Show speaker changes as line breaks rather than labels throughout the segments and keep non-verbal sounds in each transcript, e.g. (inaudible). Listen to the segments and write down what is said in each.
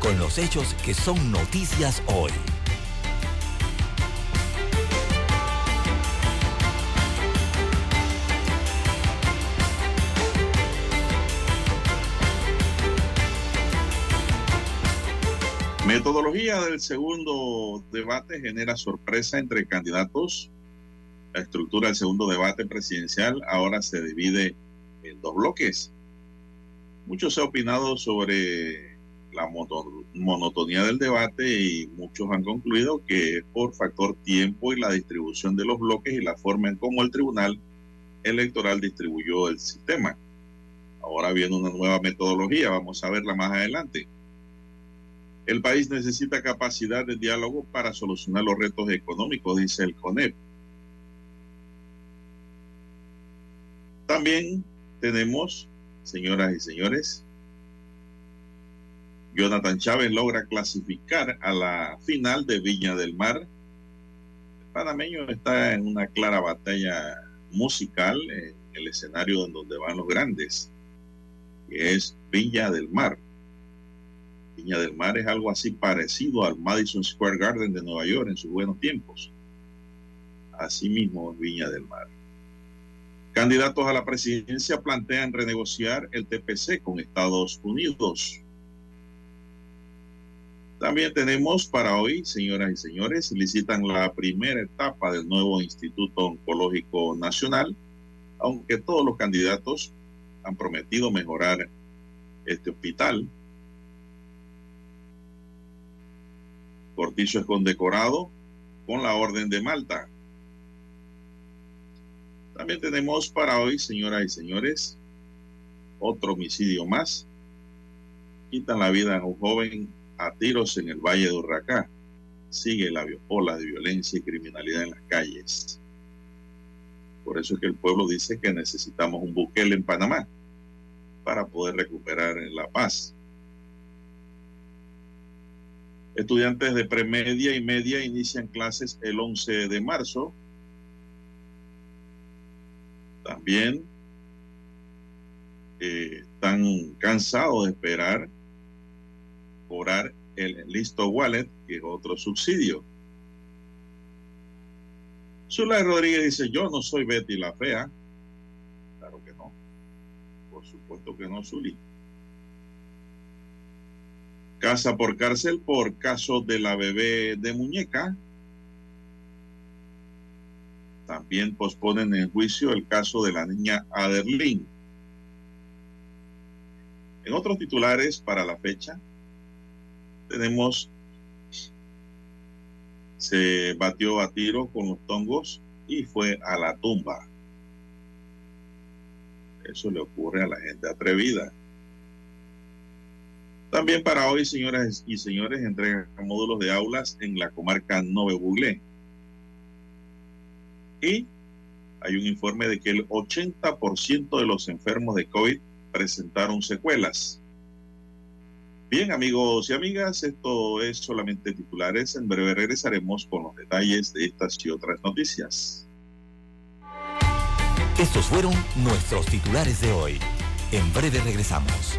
con los hechos que son noticias hoy.
Metodología del segundo debate genera sorpresa entre candidatos. La estructura del segundo debate presidencial ahora se divide en dos bloques. Mucho se opinado sobre la monotonía del debate y muchos han concluido que es por factor tiempo y la distribución de los bloques y la forma en cómo el Tribunal Electoral distribuyó el sistema. Ahora viene una nueva metodología, vamos a verla más adelante. El país necesita capacidad de diálogo para solucionar los retos económicos, dice el CONEP. También tenemos, señoras y señores, Jonathan Chávez logra clasificar a la final de Viña del Mar. El panameño está en una clara batalla musical en el escenario en donde van los grandes, que es Viña del Mar. Viña del Mar es algo así parecido al Madison Square Garden de Nueva York en sus buenos tiempos. Asimismo, Viña del Mar. Candidatos a la presidencia plantean renegociar el TPC con Estados Unidos. También tenemos para hoy, señoras y señores, licitan la primera etapa del nuevo Instituto Oncológico Nacional, aunque todos los candidatos han prometido mejorar este hospital. Cortizo es condecorado con la Orden de Malta. También tenemos para hoy, señoras y señores, otro homicidio más. Quitan la vida a un joven a tiros en el Valle de Urracá. Sigue la ola de violencia y criminalidad en las calles. Por eso es que el pueblo dice que necesitamos un buquel en Panamá para poder recuperar la paz. Estudiantes de premedia y media inician clases el 11 de marzo. También eh, están cansados de esperar cobrar el listo wallet, que es otro subsidio. Zulay Rodríguez dice, yo no soy Betty la fea. Claro que no. Por supuesto que no, Zuli. Casa por cárcel por caso de la bebé de muñeca. También posponen en juicio el caso de la niña Aderlin. En otros titulares para la fecha, tenemos, se batió a tiro con los tongos y fue a la tumba. Eso le ocurre a la gente atrevida. También para hoy, señoras y señores, entregan módulos de aulas en la comarca Nove Buglé. Y hay un informe de que el 80% de los enfermos de COVID presentaron secuelas. Bien, amigos y amigas, esto es solamente titulares. En breve regresaremos con los detalles de estas y otras noticias.
Estos fueron nuestros titulares de hoy. En breve regresamos.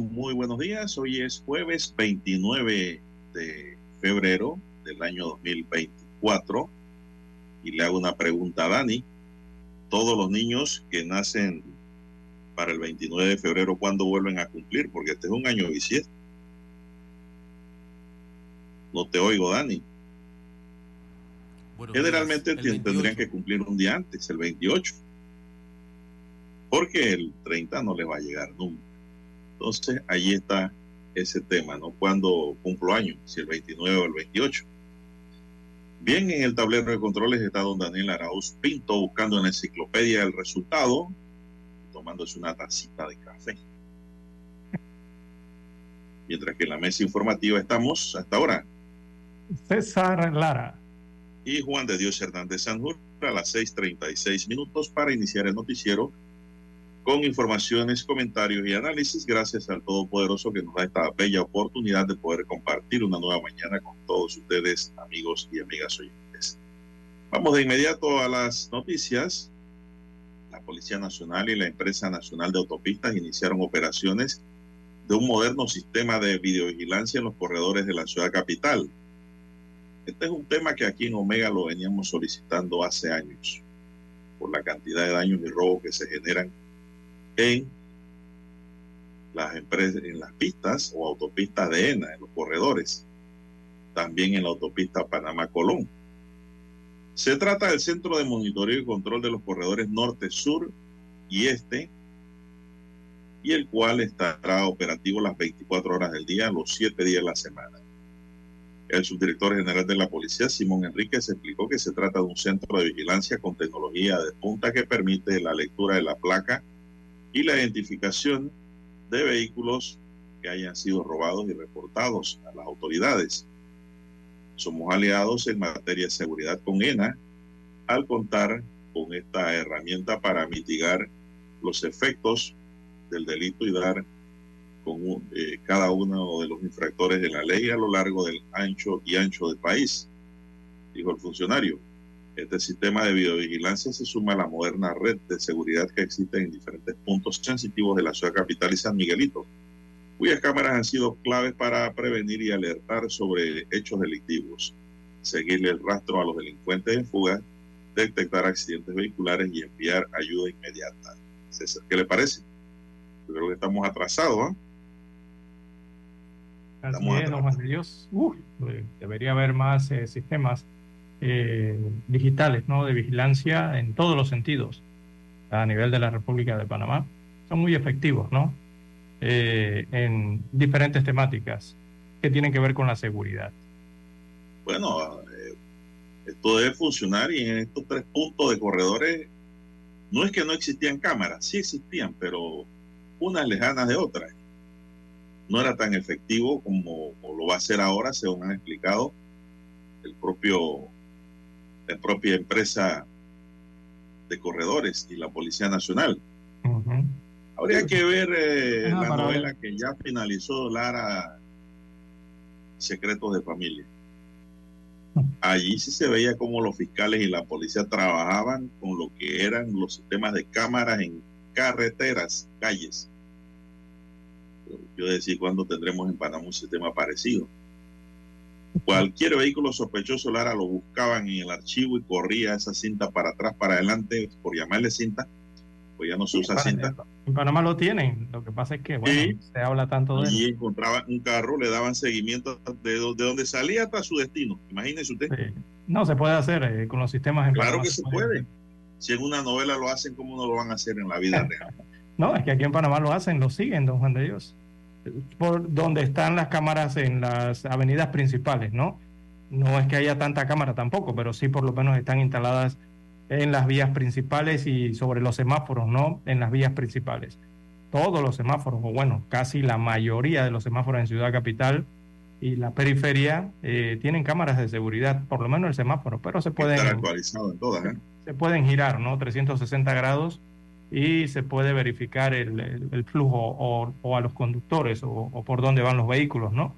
Muy buenos días. Hoy es jueves 29 de febrero del año 2024 y le hago una pregunta a Dani. Todos los niños que nacen para el 29 de febrero, ¿cuándo vuelven a cumplir? Porque este es un año bisiesto. No te oigo, Dani. Generalmente tendrían que cumplir un día antes, el 28 porque el 30 no le va a llegar nunca. Entonces, ahí está ese tema, ¿no? Cuando cumplo años, si el 29 o el 28. Bien, en el tablero de controles está don Daniel Arauz Pinto buscando en la enciclopedia el resultado, tomándose una tacita de café. (laughs) Mientras que en la mesa informativa estamos hasta ahora.
César Lara.
Y Juan de Dios Hernández Sanjur a las 6:36 minutos para iniciar el noticiero con informaciones, comentarios y análisis. Gracias al Todopoderoso que nos da esta bella oportunidad de poder compartir una nueva mañana con todos ustedes, amigos y amigas oyentes. Vamos de inmediato a las noticias. La Policía Nacional y la Empresa Nacional de Autopistas iniciaron operaciones de un moderno sistema de videovigilancia en los corredores de la ciudad capital. Este es un tema que aquí en Omega lo veníamos solicitando hace años por la cantidad de daños y robos que se generan en las empresas, en las pistas o autopistas de ENA, en los corredores, también en la autopista Panamá-Colón. Se trata del Centro de Monitoreo y Control de los Corredores Norte, Sur y Este, y el cual estará operativo las 24 horas del día, los 7 días de la semana. El subdirector general de la policía, Simón Enríquez, explicó que se trata de un centro de vigilancia con tecnología de punta que permite la lectura de la placa y la identificación de vehículos que hayan sido robados y reportados a las autoridades. Somos aliados en materia de seguridad con ENA al contar con esta herramienta para mitigar los efectos del delito y dar con eh, cada uno de los infractores de la ley a lo largo del ancho y ancho del país, dijo el funcionario. Este sistema de videovigilancia se suma a la moderna red de seguridad que existe en diferentes puntos sensitivos de la ciudad capital y San Miguelito, cuyas cámaras han sido claves para prevenir y alertar sobre hechos delictivos, seguirle el rastro a los delincuentes en fuga, detectar accidentes vehiculares y enviar ayuda inmediata. César, ¿qué le parece? Yo creo que estamos atrasados. ¿eh?
Así es, Dios. Uh, debería haber más eh, sistemas eh, digitales ¿no? de vigilancia en todos los sentidos a nivel de la República de Panamá. Son muy efectivos ¿no? Eh, en diferentes temáticas que tienen que ver con la seguridad.
Bueno, eh, esto debe funcionar y en estos tres puntos de corredores no es que no existían cámaras, sí existían, pero unas lejanas de otras. No era tan efectivo como, como lo va a ser ahora, según han explicado el propio la propia empresa de corredores y la Policía Nacional. Habría que ver eh, la novela que ya finalizó Lara Secretos de Familia. Allí sí se veía cómo los fiscales y la policía trabajaban con lo que eran los sistemas de cámaras en carreteras, calles. Yo decía, ¿cuándo tendremos en Panamá un sistema parecido? Cualquier vehículo sospechoso, Lara, lo buscaban en el archivo y corría esa cinta para atrás, para adelante, por llamarle cinta, pues ya no se usa cinta.
En Panamá lo tienen, lo que pasa es que, bueno, se habla tanto de
Y encontraban un carro, le daban seguimiento de, donde salía hasta su destino. Imagínese usted.
No, se puede hacer eh, con los sistemas en
Claro que se puede. Si en una novela lo hacen, ¿cómo no lo van a hacer en la vida (laughs) real?
No, es que aquí en Panamá lo hacen, lo siguen, don Juan de Dios. Por donde están las cámaras en las avenidas principales, ¿no? No es que haya tanta cámara tampoco, pero sí por lo menos están instaladas en las vías principales y sobre los semáforos, ¿no? En las vías principales. Todos los semáforos, o bueno, casi la mayoría de los semáforos en Ciudad Capital y la periferia eh, tienen cámaras de seguridad, por lo menos el semáforo, pero se pueden,
actualizado en todas, ¿eh?
se pueden girar, ¿no? 360 grados y se puede verificar el, flujo o, a los conductores o, por dónde van los vehículos, ¿no?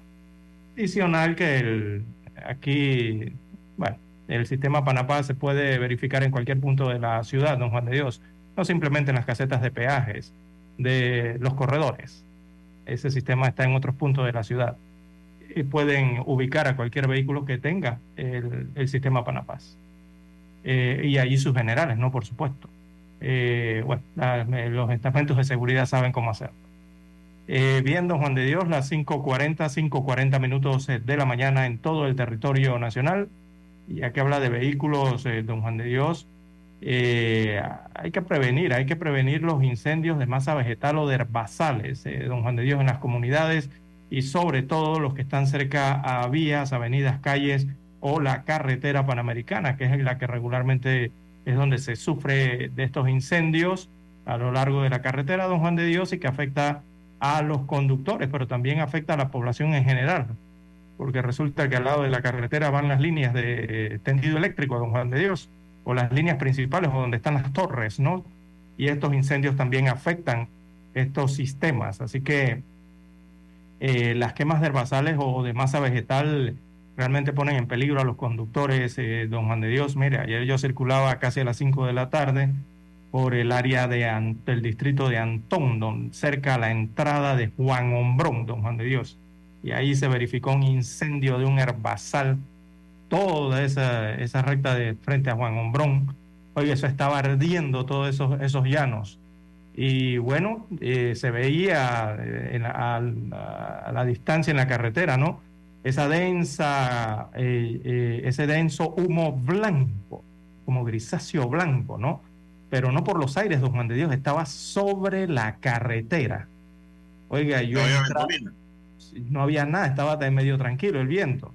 Adicional que el, aquí, bueno, el sistema Panapá se puede verificar en cualquier punto de la ciudad, don Juan de Dios, no simplemente en las casetas de peajes de los corredores. Ese sistema está en otros puntos de la ciudad y pueden ubicar a cualquier vehículo que tenga el, sistema Panapaz. Eh, y allí sus generales, ¿no? Por supuesto. Eh, bueno, los estamentos de seguridad saben cómo hacerlo. Eh, bien, don Juan de Dios, las 5.40, 5.40 minutos de la mañana en todo el territorio nacional. Ya que habla de vehículos, don Juan de Dios, hay que prevenir, hay que prevenir los incendios de masa vegetal o de herbazales, don Juan de Dios, en las comunidades y sobre todo los que están cerca a vías, avenidas, calles o la carretera panamericana, que es la que regularmente es donde se sufre de estos incendios a lo largo de la carretera Don Juan de Dios y que afecta a los conductores, pero también afecta a la población en general, porque resulta que al lado de la carretera van las líneas de tendido eléctrico Don Juan de Dios, o las líneas principales o donde están las torres, ¿no? Y estos incendios también afectan estos sistemas, así que eh, las quemas de herbazales o de masa vegetal realmente ponen en peligro a los conductores. Eh, don Juan de Dios, mire, ayer yo circulaba casi a las 5 de la tarde por el área de, del distrito de Antón, cerca a la entrada de Juan Hombrón, don Juan de Dios. Y ahí se verificó un incendio de un herbazal, toda esa, esa recta de frente a Juan Hombrón. Oye, eso estaba ardiendo todos esos, esos llanos. Y bueno, eh, se veía eh, a, la distancia en la carretera, ¿no? Esa densa, eh, ese denso humo blanco, como grisáceo blanco, ¿no? Pero no por los aires, don Juan de Dios, estaba sobre la carretera. Oiga, yo... No había, no había nada, estaba medio tranquilo el viento.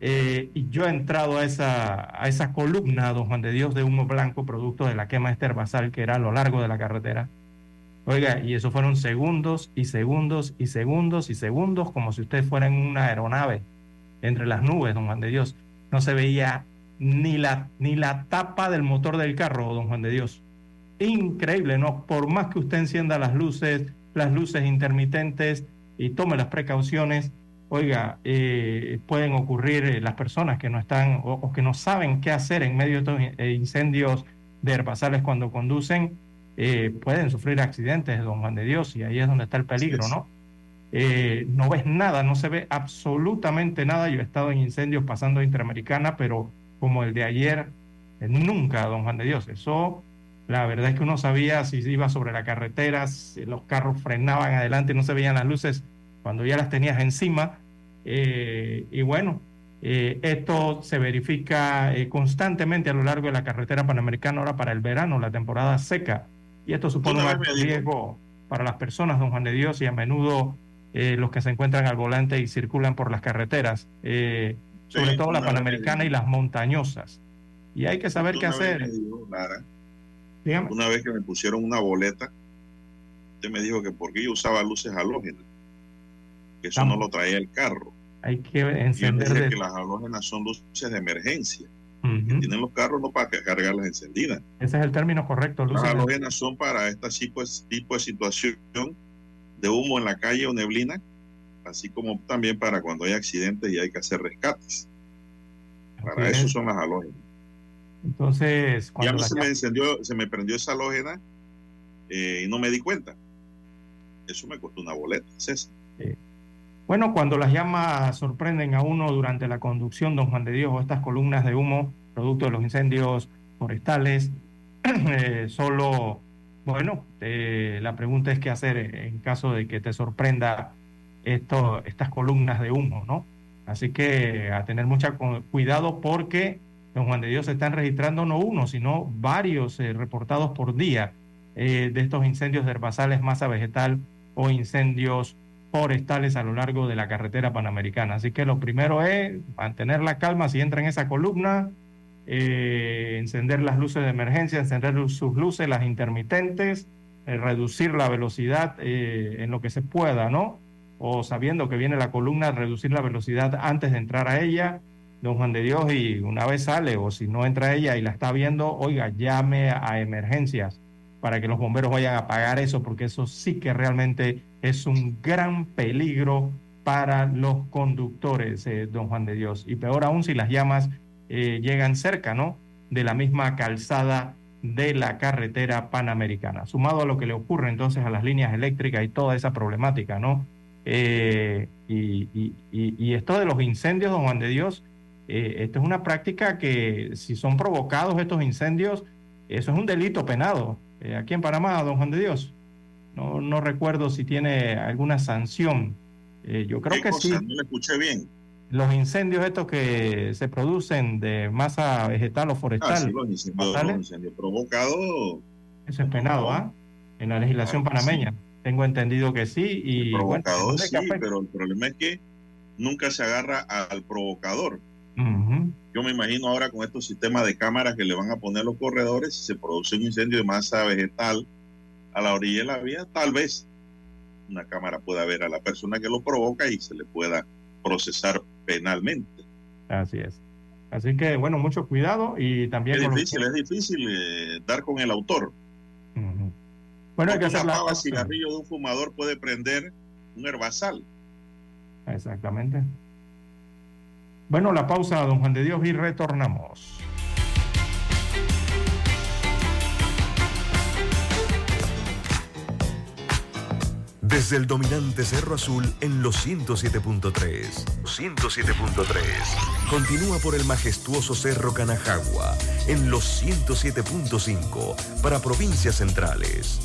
y yo he entrado a esa, a esa columna, don Juan de Dios, de humo blanco, producto de la quema de este herbazal que era a lo largo de la carretera Oiga, y eso fueron segundos y segundos y segundos y segundos, como si usted fuera en una aeronave entre las nubes, don Juan de Dios. No se veía ni la, ni la tapa del motor del carro, don Juan de Dios. Increíble, ¿no? Por más que usted encienda las luces, las luces intermitentes y tome las precauciones, oiga, eh, pueden ocurrir eh, las personas que no están o, que no saben qué hacer en medio de estos eh, incendios de herbazales cuando conducen eh, pueden sufrir accidentes, don Juan de Dios, y ahí es donde está el peligro, ¿no? Eh, no ves nada, no se ve absolutamente nada. Yo he estado en incendios pasando Interamericana, pero como el de ayer, eh, nunca, don Juan de Dios. Eso, la verdad es que uno sabía si iba sobre la carretera, si los carros frenaban adelante y no se veían las luces cuando ya las tenías encima. y bueno, esto se verifica constantemente a lo largo de la carretera panamericana ahora para el verano, la temporada seca. Y esto supone un riesgo para las personas, don Juan de Dios, y a menudo eh, los que se encuentran al volante y circulan por las carreteras, eh, sobre todo la panamericana y las montañosas. Y hay que saber qué hacer.
una vez que me pusieron una boleta, usted me dijo que porque yo usaba luces halógenas, que eso no lo traía el carro.
Hay que encender.
que las halógenas son luces de emergencia tienen los carros no para cargarlas encendidas.
Ese es el término correcto.
Las halógenas son para este tipo, tipo de situación de humo en la calle o neblina, así como también para cuando hay accidentes y hay que hacer rescates. Para eso son las halógenas.
Entonces,
cuando ya se me encendió, se me prendió esa halógena eh, y no me di cuenta. Eso me costó una boleta, César.
Bueno, cuando las llamas sorprenden a uno durante la conducción, don Juan de Dios, o estas columnas de humo, producto de los incendios forestales, (clears throat) eh, solo, bueno, eh, la pregunta es qué hacer en caso de que te sorprenda esto, estas columnas de humo, ¿no? Así que a tener mucho cuidado porque, don Juan de Dios, se están registrando no uno, sino varios eh, reportados por día de estos incendios de herbazales, masa vegetal o incendios forestales a lo largo de la carretera panamericana. Así que lo primero es mantener la calma si entra en esa columna, eh, encender las luces de emergencia, encender sus luces, las intermitentes, eh, reducir la velocidad eh, en lo que se pueda, ¿no? O sabiendo que viene la columna, reducir la velocidad antes de entrar a ella, don Juan de Dios, y una vez sale, o si no entra ella y la está viendo, oiga, llame a emergencias para que los bomberos vayan a apagar eso, porque eso sí que realmente es un gran peligro para los conductores, eh, don Juan de Dios. Y peor aún si las llamas eh, llegan cerca, ¿no? De la misma calzada de la carretera panamericana. Sumado a lo que le ocurre entonces a las líneas eléctricas y toda esa problemática, ¿no? Eh, y, esto de los incendios, don Juan de Dios, esto es una práctica que si son provocados estos incendios, eso es un delito penado. Eh, aquí en Panamá, don Juan de Dios. No, no recuerdo si tiene alguna sanción. Eh, yo creo que sí.
No le escuché bien.
Los incendios estos que se producen de masa vegetal o forestal. Ah, sí,
los incendios, provocados.
Eso es penado, ¿ah? En la legislación panameña. Tengo entendido que sí. Y,
provocado sí, pero el problema es que nunca se agarra al provocador. Yo me imagino ahora con estos sistemas de cámaras que le van a poner los corredores, si se produce un incendio de masa vegetal a la orilla de la vía, tal vez una cámara pueda ver a la persona que lo provoca y se le pueda procesar penalmente.
Así es. Así que, bueno, mucho cuidado y también...
Es difícil, es difícil eh, dar con el autor.
Bueno, hay que hacer
la... cigarrillo de un fumador puede prender un herbazal.
Exactamente. Bueno, la pausa, don Juan de Dios, y retornamos.
Desde el dominante Cerro Azul en los 107.3. 107.3. Continúa por el majestuoso Cerro Canajagua en los 107.5 para provincias centrales.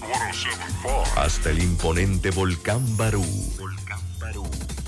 Hasta el imponente Volcán Barú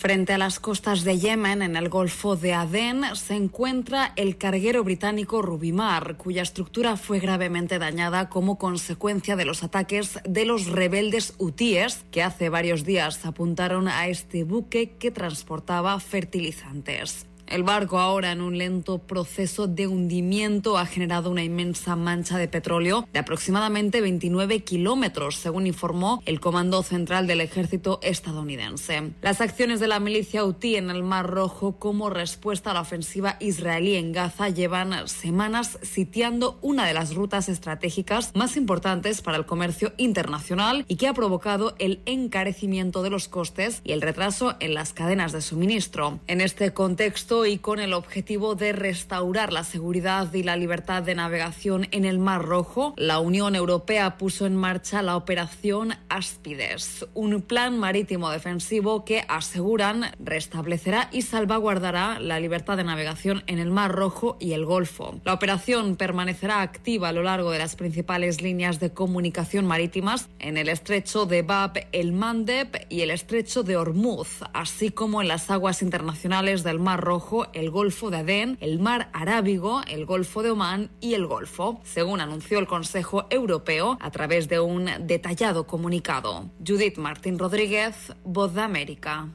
Frente a las costas de Yemen, en el Golfo de Adén, se encuentra el carguero británico Rubimar, cuya estructura fue gravemente dañada como consecuencia de los ataques de los rebeldes hutíes que hace varios días apuntaron a este buque que transportaba fertilizantes. El barco, ahora en un lento proceso de hundimiento, ha generado una inmensa mancha de petróleo de aproximadamente 29 kilómetros, según informó el Comando Central del Ejército estadounidense. Las acciones de la milicia Houthi en el Mar Rojo como respuesta a la ofensiva israelí en Gaza llevan semanas sitiando una de las rutas estratégicas más importantes para el comercio internacional y que ha provocado el encarecimiento de los costes y el retraso en las cadenas de suministro. En este contexto, y con el objetivo de restaurar la seguridad y la libertad de navegación en el Mar Rojo, la Unión Europea puso en marcha la operación Aspides, un plan marítimo defensivo que aseguran restablecerá y salvaguardará la libertad de navegación en el Mar Rojo y el Golfo. La operación permanecerá activa a lo largo de las principales líneas de comunicación marítimas en el estrecho de Bab el Mandeb y el estrecho de Hormuz, así como en las aguas internacionales del Mar Rojo el Golfo de Adén, el Mar Arábigo, el Golfo de Omán y el Golfo, según anunció el Consejo Europeo a través de un detallado comunicado. Judith Martín Rodríguez, Voz de América.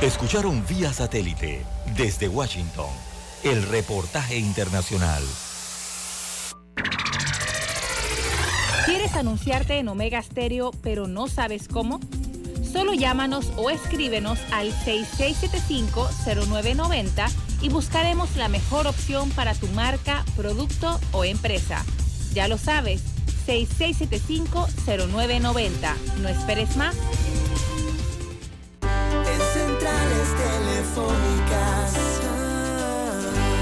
Escucharon vía satélite desde Washington el reportaje internacional.
¿Quieres anunciarte en Omega Stereo pero no sabes cómo? Solo llámanos o escríbenos al 6675-0990 y buscaremos la mejor opción para tu marca, producto o empresa. Ya lo sabes, 6675-0990. No esperes más.
En centrales telefónicas,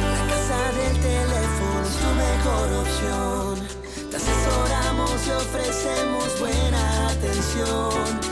la casa del
teléfono es tu mejor opción. Te asesoramos y ofrecemos buena atención.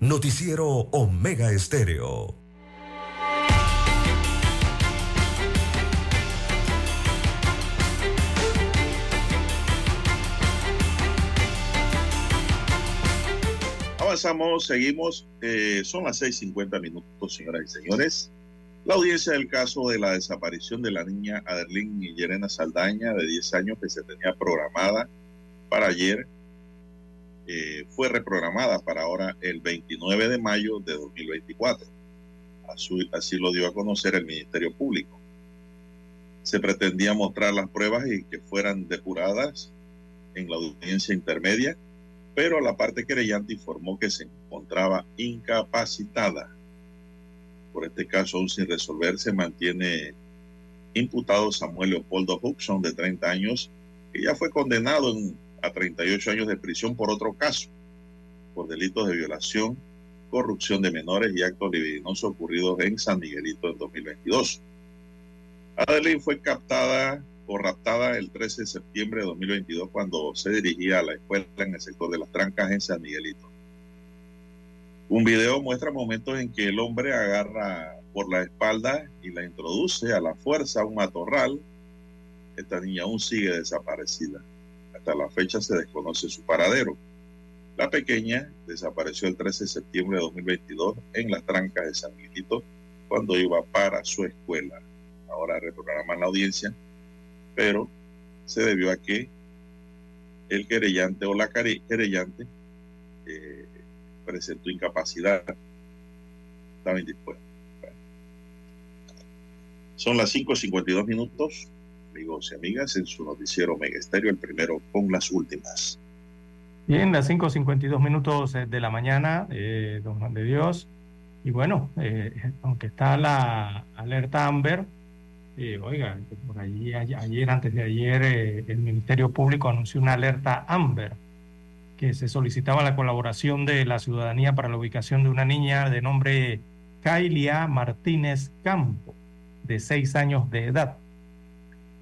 Noticiero Omega Estéreo.
Avanzamos, seguimos. eh, son las 6:50 minutos, señoras y señores. La audiencia del caso de la desaparición de la niña Aderlín y Yerena Saldaña, de 10 años, que se tenía programada para ayer, eh, fue reprogramada para ahora el 29 de mayo de 2024. Así, lo dio a conocer el Ministerio Público. Se pretendía mostrar las pruebas y que fueran depuradas en la audiencia intermedia, pero la parte querellante informó que se encontraba incapacitada. Por este caso, aún sin resolver, se mantiene imputado Samuel Leopoldo Huxon, de 30 años, que ya fue condenado en, a 38 años de prisión por otro caso, por delitos de violación, corrupción de menores y actos libidinosos ocurridos en San Miguelito en 2022. Adeline fue captada o raptada el 13 de septiembre de 2022 cuando se dirigía a la escuela en el sector de las Trancas en San Miguelito. Un video muestra momentos en que el hombre agarra por la espalda y la introduce a la fuerza a un matorral. Esta niña aún sigue desaparecida. Hasta la fecha se desconoce su paradero. La pequeña desapareció el 13 de septiembre de 2022 en las trancas de San Miguelito cuando iba para su escuela. Ahora reprograman la audiencia, pero se debió a que el querellante o la querellante eh, presentó incapacidad. Estaba indispuesto. Bueno. Son las 5.52 minutos, amigos y amigas, en su noticiero Mega Estéreo, el primero con las últimas.
Bien, las 5.52 minutos de la mañana, eh, don Juan de Dios. Y bueno, eh, aunque está la alerta Amber, eh, oiga, por allí ayer, antes de ayer, eh, el Ministerio Público anunció una alerta Amber que se solicitaba la colaboración de la ciudadanía para la ubicación de una niña de nombre Kailia Martínez Campo, de seis años de edad.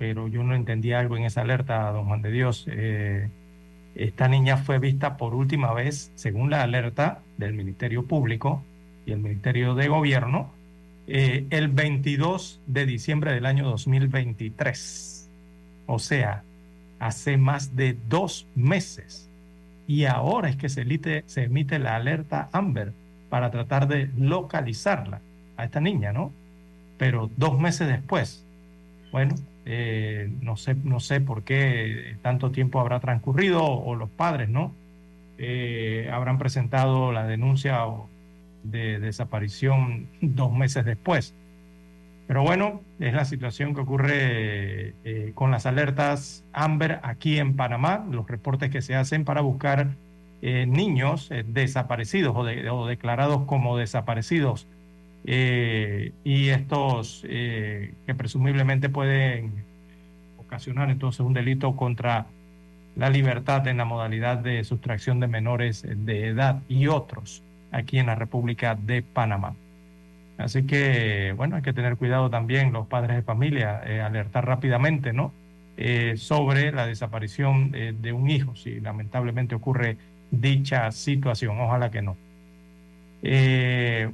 Pero yo no entendía algo en esa alerta, don Juan de Dios. Eh, esta niña fue vista por última vez, según la alerta del Ministerio Público y el Ministerio de Gobierno, eh, el 22 de diciembre del año 2023. O sea, hace más de dos meses. Y ahora es que se emite la alerta Amber para tratar de localizarla a esta niña, ¿no? Pero dos meses después, bueno, eh, no, sé, no sé por qué tanto tiempo habrá transcurrido o, los padres, ¿no? Eh, habrán presentado la denuncia de desaparición (laughs) dos meses después. Pero bueno, es la situación que ocurre eh, con las alertas Amber aquí en Panamá, los reportes que se hacen para buscar niños desaparecidos o, de, o, declarados como desaparecidos y estos que presumiblemente pueden ocasionar entonces un delito contra la libertad en la modalidad de sustracción de menores de edad y otros aquí en la República de Panamá. Así que, bueno, hay que tener cuidado también los padres de familia, eh, alertar rápidamente, ¿no? Eh, sobre la desaparición eh, de un hijo, si lamentablemente ocurre dicha situación, ojalá que no.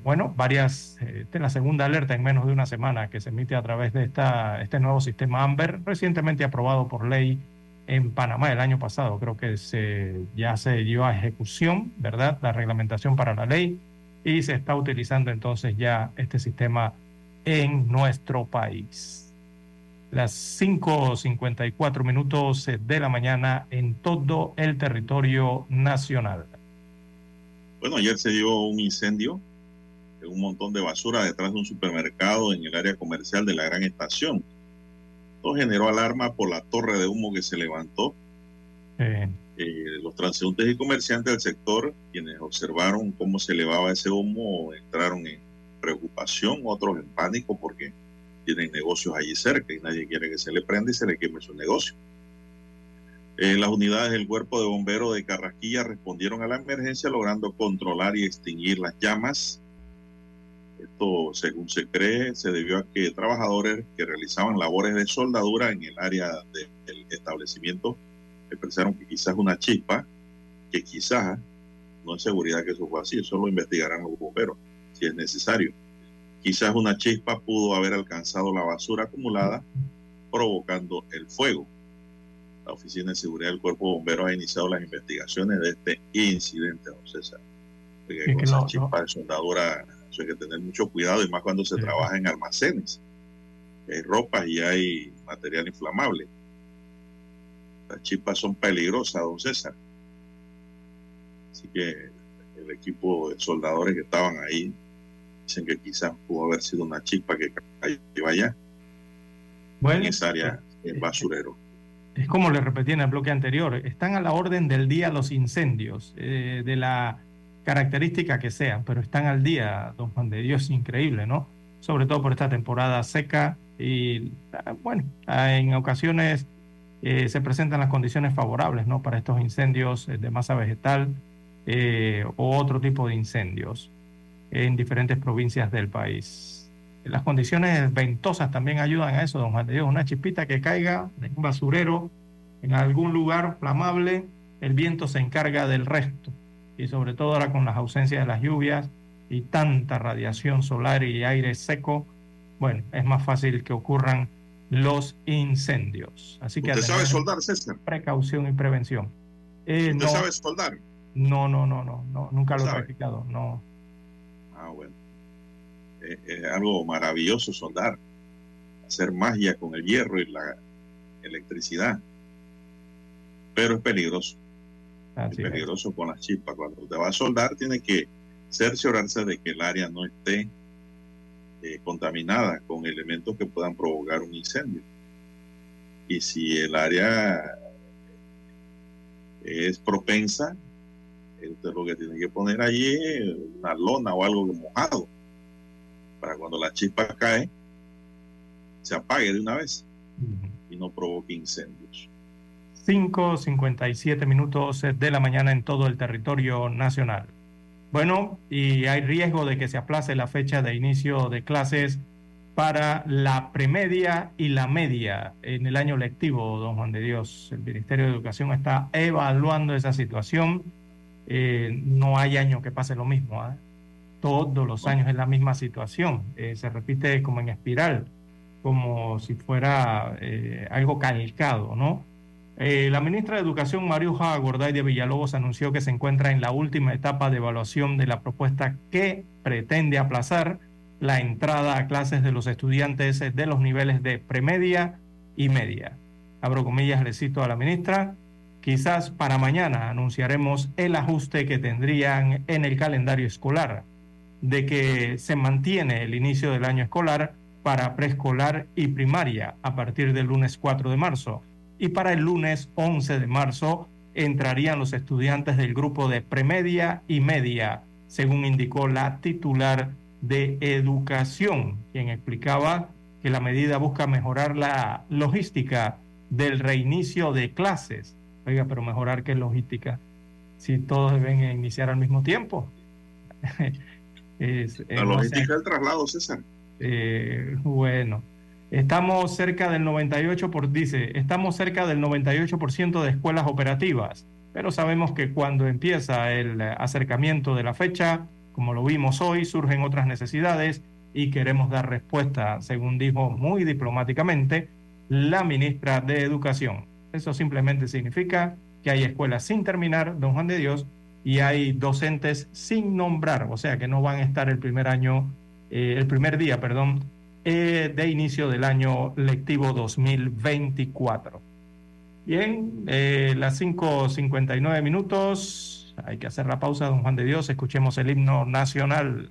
Bueno, varias, es la segunda alerta en menos de una semana que se emite a través de esta, este nuevo sistema AMBER, recientemente aprobado por ley en Panamá el año pasado. Creo que se, ya se dio a ejecución, ¿verdad? La reglamentación para la ley y se está utilizando entonces ya este sistema en nuestro país. Las 5.54 minutos de la mañana en todo el territorio nacional.
Bueno, ayer se dio un incendio de un montón de basura detrás de un supermercado en el área comercial de la Gran Estación. Esto generó alarma por la torre de humo que se levantó.
Eh,
los transeúntes y comerciantes del sector, quienes observaron cómo se elevaba ese humo, entraron en preocupación, otros en pánico porque tienen negocios allí cerca y nadie quiere que se le prenda y se le queme su negocio. Eh, las unidades del cuerpo de bomberos de Carrasquilla respondieron a la emergencia logrando controlar y extinguir las llamas. Esto, según se cree, se debió a que trabajadores que realizaban labores de soldadura en el área del establecimiento expresaron que quizás una chispa, que quizás, no es seguridad que eso fue así, eso lo investigarán los bomberos si es necesario. Quizás una chispa pudo haber alcanzado la basura acumulada, provocando el fuego. La Oficina de Seguridad del Cuerpo de Bomberos ha iniciado las investigaciones de este incidente, don César. Porque con esa chispa de soldadura hay que tener mucho cuidado y más cuando se trabaja en almacenes. Hay ropas y hay material inflamable. Las chispas son peligrosas, don César. Así que el equipo de soldadores que estaban ahí dicen que quizás pudo haber sido una chispa que cayó allá
bueno,
en esa área, el basurero.
Es como le repetí en el bloque anterior, están a la orden del día los incendios, eh, de la característica que sean, pero están al día, don Juan de Dios, increíble, ¿no? Sobre todo por esta temporada seca y, ah, bueno, en ocasiones eh, se presentan las condiciones favorables, ¿no? Para estos incendios eh, de masa vegetal o otro tipo de incendios en diferentes provincias del país. Las condiciones ventosas también ayudan a eso, don Juan de Dios. Una chispita que caiga en un basurero, en algún lugar flamable, el viento se encarga del resto. Y sobre todo ahora con las ausencias de las lluvias y tanta radiación solar y aire seco, bueno, es más fácil que ocurran los incendios. Así que
¿Usted sabe soldar, César?
Precaución y prevención.
Eh, ¿Usted sabe soldar?
No, no, no, no, no nunca lo he practicado, no.
Ah, bueno. Es algo maravilloso soldar, hacer magia con el hierro y la electricidad. Pero es peligroso. es peligroso con las chispas. Cuando usted va a soldar, tiene que cerciorarse de que el área no esté eh, contaminada con elementos que puedan provocar un incendio. Y si el área es propensa, usted lo que tiene que poner allí es una lona o algo mojado para cuando la chispa cae se apague de una vez y no provoque incendios.
5.57 minutos de la mañana en todo el territorio nacional. Bueno, y hay riesgo de que se aplace la fecha de inicio de clases para la premedia y la media en el año lectivo, don Juan de Dios. El Ministerio de Educación está evaluando esa situación. Eh, no hay año que pase lo mismo. ¿ah? Todos los años es la misma situación. Eh, se repite como en espiral, como si fuera eh, algo calcado, ¿no? Eh, la ministra de Educación, Mariuja Gorday de Villalobos, anunció que se encuentra en la última etapa de evaluación de la propuesta que pretende aplazar la entrada a clases de los estudiantes de los niveles de premedia y media. Abro comillas, le cito a la ministra, quizás para mañana anunciaremos el ajuste que tendrían en el calendario escolar, de que se mantiene el inicio del año escolar para preescolar y primaria a partir del lunes 4 de marzo y para el lunes 11 de marzo entrarían los estudiantes del grupo de premedia y media, según indicó la titular de educación, quien explicaba que la medida busca mejorar la logística del reinicio de clases. Oiga, pero mejorar qué logística, si todos deben iniciar al mismo tiempo. (laughs)
la logística del traslado, César.
Eh, bueno, Estamos cerca del 98%, por, dice, estamos cerca del 98% de escuelas operativas, pero sabemos que cuando empieza el acercamiento de la fecha, como lo vimos hoy, surgen otras necesidades y queremos dar respuesta, según dijo muy diplomáticamente la ministra de Educación. Eso simplemente significa que hay escuelas sin terminar, don Juan de Dios, y hay docentes sin nombrar, o sea que no van a estar el primer año, eh, el primer día, perdón, eh, de inicio del año lectivo 2024. Bien, eh, las 5.59 minutos. Hay que hacer la pausa, don Juan de Dios. Escuchemos el himno nacional.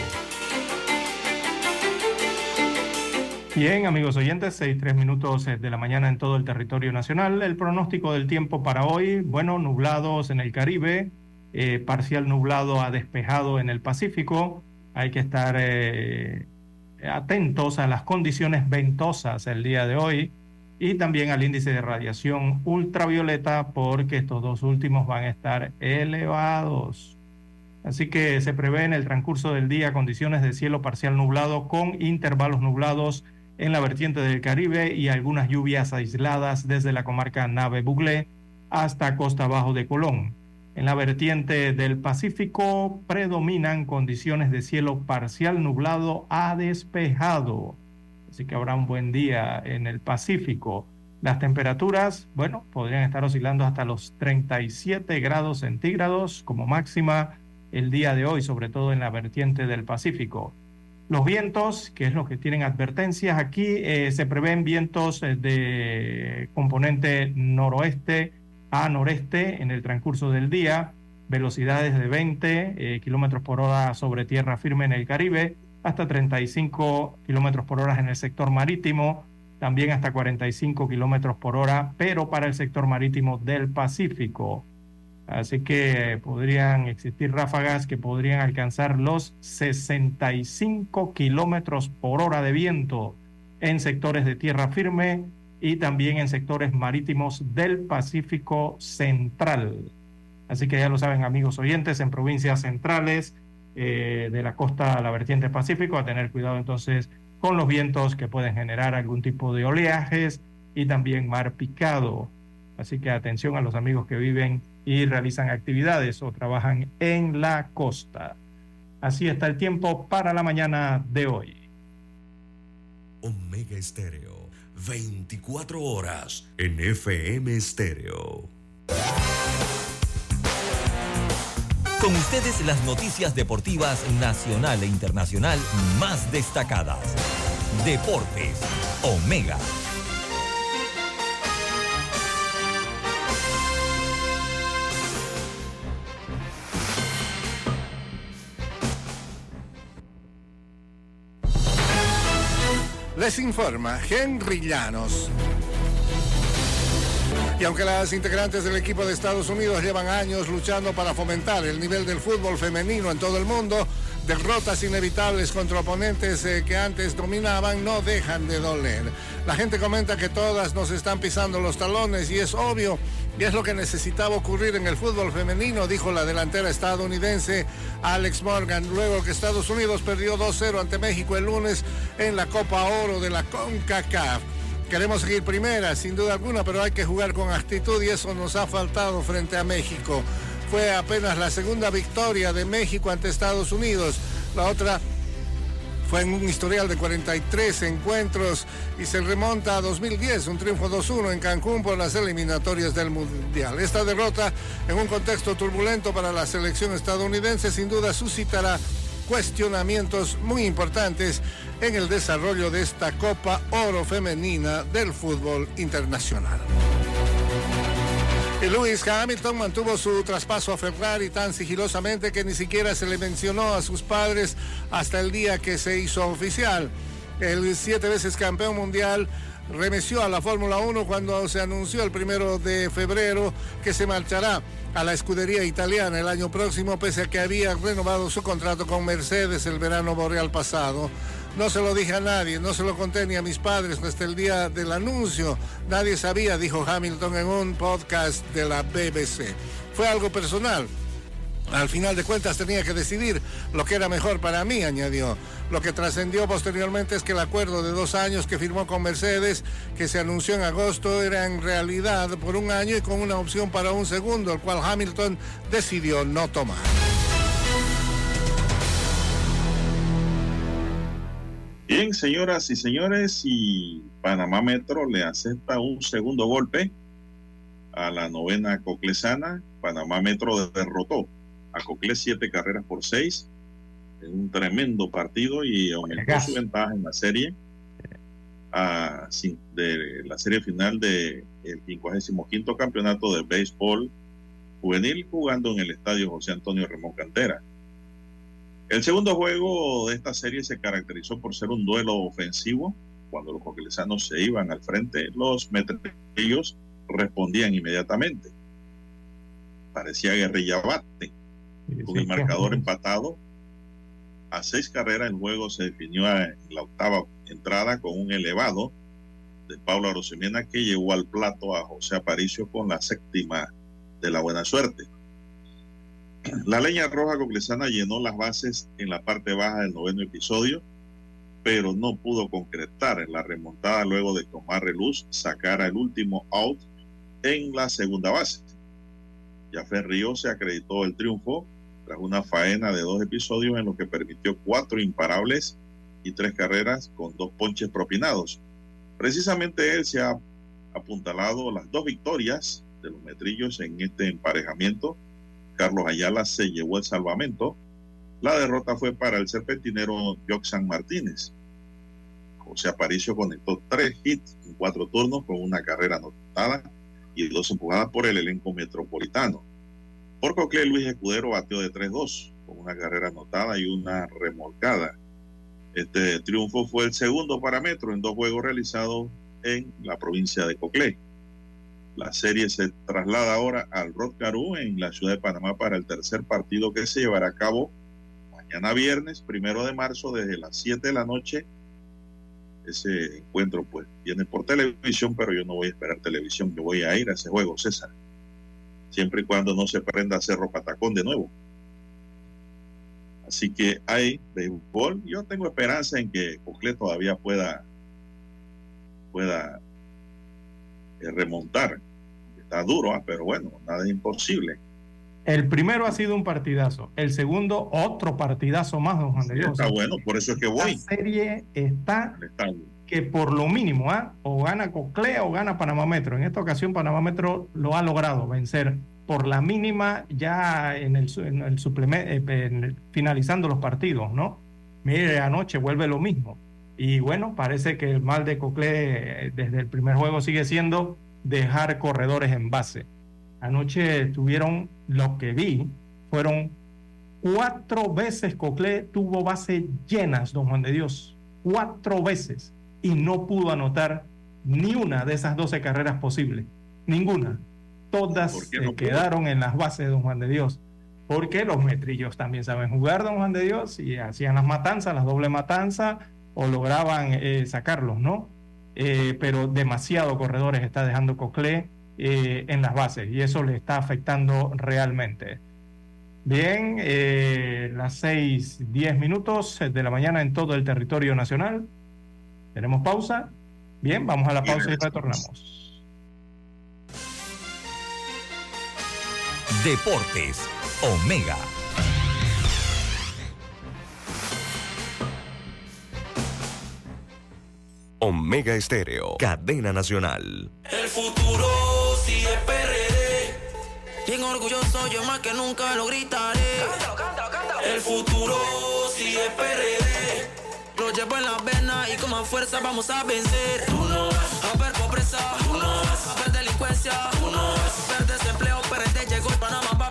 Bien, amigos oyentes, seis tres minutos eh, de la mañana en todo el territorio nacional. El pronóstico del tiempo para hoy, bueno, nublados en el Caribe, eh, parcial nublado a despejado en el Pacífico. Hay que estar eh, atentos a las condiciones ventosas el día de hoy y también al índice de radiación ultravioleta porque estos dos últimos van a estar elevados. Así que se prevé en el transcurso del día condiciones de cielo parcial nublado con intervalos nublados en la vertiente del Caribe y algunas lluvias aisladas desde la comarca Nave Buglé hasta costa abajo de Colón. En la vertiente del Pacífico predominan condiciones de cielo parcial nublado a despejado. Así que habrá un buen día en el Pacífico. Las temperaturas, bueno, podrían estar oscilando hasta los 37 grados centígrados como máxima el día de hoy, sobre todo en la vertiente del Pacífico. Los vientos, que es lo que tienen advertencias aquí, eh, se prevén vientos eh, de componente noroeste a noreste en el transcurso del día, velocidades de 20 eh, kilómetros por hora sobre tierra firme en el Caribe, hasta 35 kilómetros por hora en el sector marítimo, también hasta 45 kilómetros por hora, pero para el sector marítimo del Pacífico. Así que podrían existir ráfagas que podrían alcanzar los 65 kilómetros por hora de viento en sectores de tierra firme y también en sectores marítimos del Pacífico Central. Así que ya lo saben amigos oyentes, en provincias centrales eh, de la costa a la vertiente Pacífico, a tener cuidado entonces con los vientos que pueden generar algún tipo de oleajes y también mar picado. Así que atención a los amigos que viven y realizan actividades o trabajan en la costa. Así está el tiempo para la mañana de hoy.
Omega Estéreo, 24 horas en FM Estéreo.
Con ustedes las noticias deportivas nacional e internacional más destacadas. Deportes, Omega
Les informa Henry Llanos. Y aunque las integrantes del equipo de Estados Unidos llevan años luchando para fomentar el nivel del fútbol femenino en todo el mundo, derrotas inevitables contra oponentes eh, que antes dominaban no dejan de doler. La gente comenta que todas nos están pisando los talones y es obvio y es lo que necesitaba ocurrir en el fútbol femenino, dijo la delantera estadounidense Alex Morgan, luego que Estados Unidos perdió 2-0 ante México el lunes en la Copa Oro de la CONCACAF. Queremos seguir primera, sin duda alguna, pero hay que jugar con actitud y eso nos ha faltado frente a México. Fue apenas la segunda victoria de México ante Estados Unidos. La otra fue en un historial de 43 encuentros y se remonta a 2010, un triunfo 2-1 en Cancún por las eliminatorias del Mundial. Esta derrota en un contexto turbulento para la selección estadounidense sin duda suscitará cuestionamientos muy importantes en el desarrollo de esta Copa Oro Femenina del fútbol internacional. Lewis Hamilton mantuvo su traspaso a Ferrari tan sigilosamente que ni siquiera se le mencionó a sus padres hasta el día que se hizo oficial. El siete veces campeón mundial remeció a la Fórmula 1 cuando se anunció el primero de febrero que se marchará a la escudería italiana el año próximo, pese a que había renovado su contrato con Mercedes el verano boreal pasado. No se lo dije a nadie, no se lo conté ni a mis padres hasta el día del anuncio. Nadie sabía, dijo Hamilton en un podcast de la BBC. Fue algo personal. Al final de cuentas tenía que decidir lo que era mejor para mí, añadió. Lo que trascendió posteriormente es que el acuerdo de dos años que firmó con Mercedes, que se anunció en agosto, era en realidad por un año y con una opción para un segundo, el cual Hamilton decidió no tomar.
Bien, señoras y señores, y Panamá Metro le acepta un segundo golpe a la novena coclesana. Panamá Metro derrotó a Cocle siete carreras por seis en un tremendo partido y aumentó su ventaja en la serie a, de la serie final del de 55 campeonato de béisbol juvenil jugando en el estadio José Antonio Ramón Cantera. El segundo juego de esta serie se caracterizó por ser un duelo ofensivo. Cuando los coquelesanos se iban al frente, los metrillos respondían inmediatamente. Parecía guerrilla bate. Con el marcador empatado a seis carreras, el juego se definió en la octava entrada con un elevado de Paula Rosemena que llevó al plato a José Aparicio con la séptima de la buena suerte. La leña roja coclesana llenó las bases en la parte baja del noveno episodio, pero no pudo concretar la remontada luego de tomar reluz sacara el último out en la segunda base. Jafé Ríos se acreditó el triunfo tras una faena de dos episodios en lo que permitió cuatro imparables y tres carreras con dos ponches propinados. Precisamente él se ha apuntalado las dos victorias de los metrillos en este emparejamiento Carlos Ayala se llevó el salvamento. La derrota fue para el serpentinero Joxan Martínez. José Aparicio conectó tres hits en cuatro turnos con una carrera anotada y dos empujadas por el elenco metropolitano. Por Cocle, Luis Escudero batió de 3-2 con una carrera anotada y una remolcada. Este triunfo fue el segundo para Metro en dos juegos realizados en la provincia de Coclé. La serie se traslada ahora al Rod en la ciudad de Panamá para el tercer partido que se llevará a cabo mañana viernes, primero de marzo, desde las 7 de la noche. Ese encuentro, pues, viene por televisión, pero yo no voy a esperar televisión, yo voy a ir a ese juego, César. Siempre y cuando no se prenda Cerro Patacón de nuevo. Así que hay béisbol. Yo tengo esperanza en que Cocle todavía pueda, pueda remontar. Está duro, ah, pero bueno, nada es imposible.
El primero ha sido un partidazo. El segundo, otro partidazo más, don Juan de Dios.
Está bueno, por eso es que voy.
La serie está que por lo mínimo, ¿ah? o gana Coclea o gana Panamá Metro. En esta ocasión, Panamá Metro lo ha logrado vencer por la mínima ya en el, en el eh, finalizando los partidos, ¿no? Mire, anoche vuelve lo mismo. Y bueno, parece que el mal de Cocle eh, desde el primer juego sigue siendo dejar corredores en base. Anoche tuvieron lo que vi, fueron cuatro veces Cocle tuvo bases llenas, don Juan de Dios, cuatro veces, y no pudo anotar ni una de esas 12 carreras posibles, ninguna. Todas se quedaron en las bases, don Juan de Dios, porque los metrillos también saben jugar, don Juan de Dios, y hacían las matanzas, las doble matanzas, o lograban eh, sacarlos, ¿no? Eh, pero demasiado corredores está dejando Cocle eh, en las bases y eso le está afectando realmente. Bien, las seis, diez minutos de la mañana en todo el territorio nacional. Tenemos pausa. Bien, vamos a la pausa y retornamos.
Deportes, Omega
Omega Estéreo, cadena nacional.
El futuro sí es PRD. Bien orgulloso, yo más que nunca lo gritaré. Cántalo, cántalo, cántalo. El futuro sí es PRD. Lo llevo en la vena y con más fuerza vamos a vencer. Tú no vas a ver pobreza, tú no vas a ver delincuencia, tú no vas a ver desempleo. PRD llegó y Panamá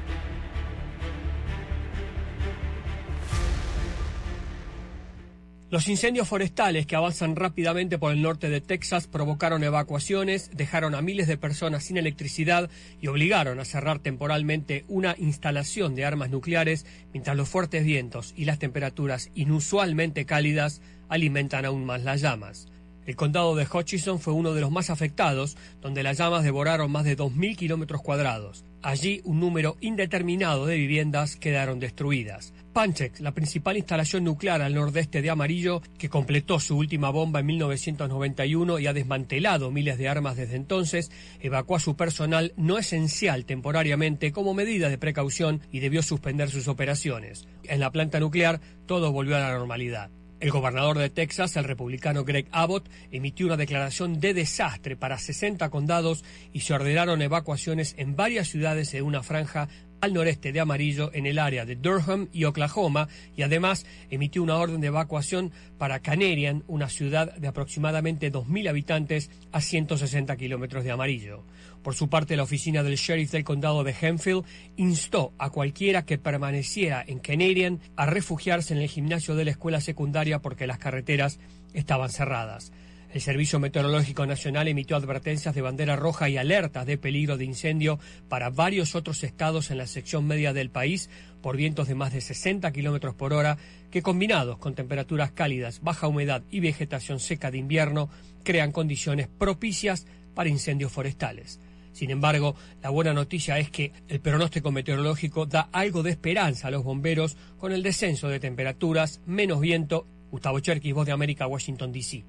Los incendios forestales que avanzan rápidamente por el norte de Texas provocaron evacuaciones, dejaron a miles de personas sin electricidad y obligaron a cerrar temporalmente una instalación de armas nucleares mientras los fuertes vientos y las temperaturas inusualmente cálidas alimentan aún más las llamas. El condado de Hutchinson fue uno de los más afectados, donde las llamas devoraron más de 2.000 kilómetros cuadrados. Allí un número indeterminado de viviendas quedaron destruidas. Panchex, la principal instalación nuclear al nordeste de Amarillo, que completó su última bomba en 1991 y ha desmantelado miles de armas desde entonces, evacuó a su personal no esencial temporariamente como medida de precaución y debió suspender sus operaciones. En la planta nuclear todo volvió a la normalidad. El gobernador de Texas, el republicano Greg Abbott, emitió una declaración de desastre para 60 condados y se ordenaron evacuaciones en varias ciudades de una franja al noreste de Amarillo en el área de Durham y Oklahoma y además emitió una orden de evacuación para Canarian, una ciudad de aproximadamente 2.000 habitantes a 160 kilómetros de Amarillo. Por su parte, la oficina del sheriff del condado de Hemphill instó a cualquiera que permaneciera en Canadian a refugiarse en el gimnasio de la escuela secundaria porque las carreteras estaban cerradas. El Servicio Meteorológico Nacional emitió advertencias de bandera roja y alertas de peligro de incendio para varios otros estados en la sección media del país por vientos de más de 60 kilómetros por hora que, combinados con temperaturas cálidas, baja humedad y vegetación seca de invierno, crean condiciones propicias para incendios forestales. Sin embargo, la buena noticia es que el pronóstico meteorológico da algo de esperanza a los bomberos con el descenso de temperaturas, menos viento. Gustavo Cherkis, Voz de América, Washington, D.C.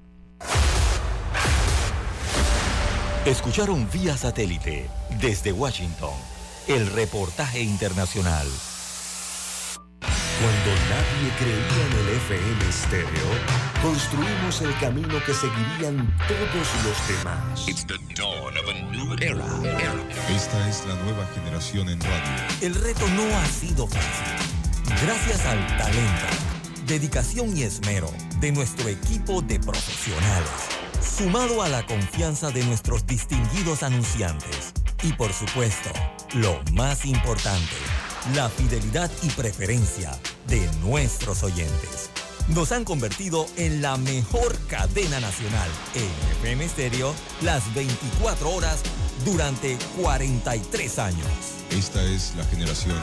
Escucharon vía satélite desde Washington el reportaje internacional.
Cuando nadie creía en el FM estéreo, construimos el camino que seguirían todos los demás.
Esta es la nueva generación en radio.
El reto no ha sido fácil. Gracias al talento, dedicación y esmero de nuestro equipo de profesionales sumado a la confianza de nuestros distinguidos anunciantes y por supuesto, lo más importante, la fidelidad y preferencia de nuestros oyentes. Nos han convertido en la mejor cadena nacional en FM Stereo las 24 horas durante 43 años.
Esta es la generación.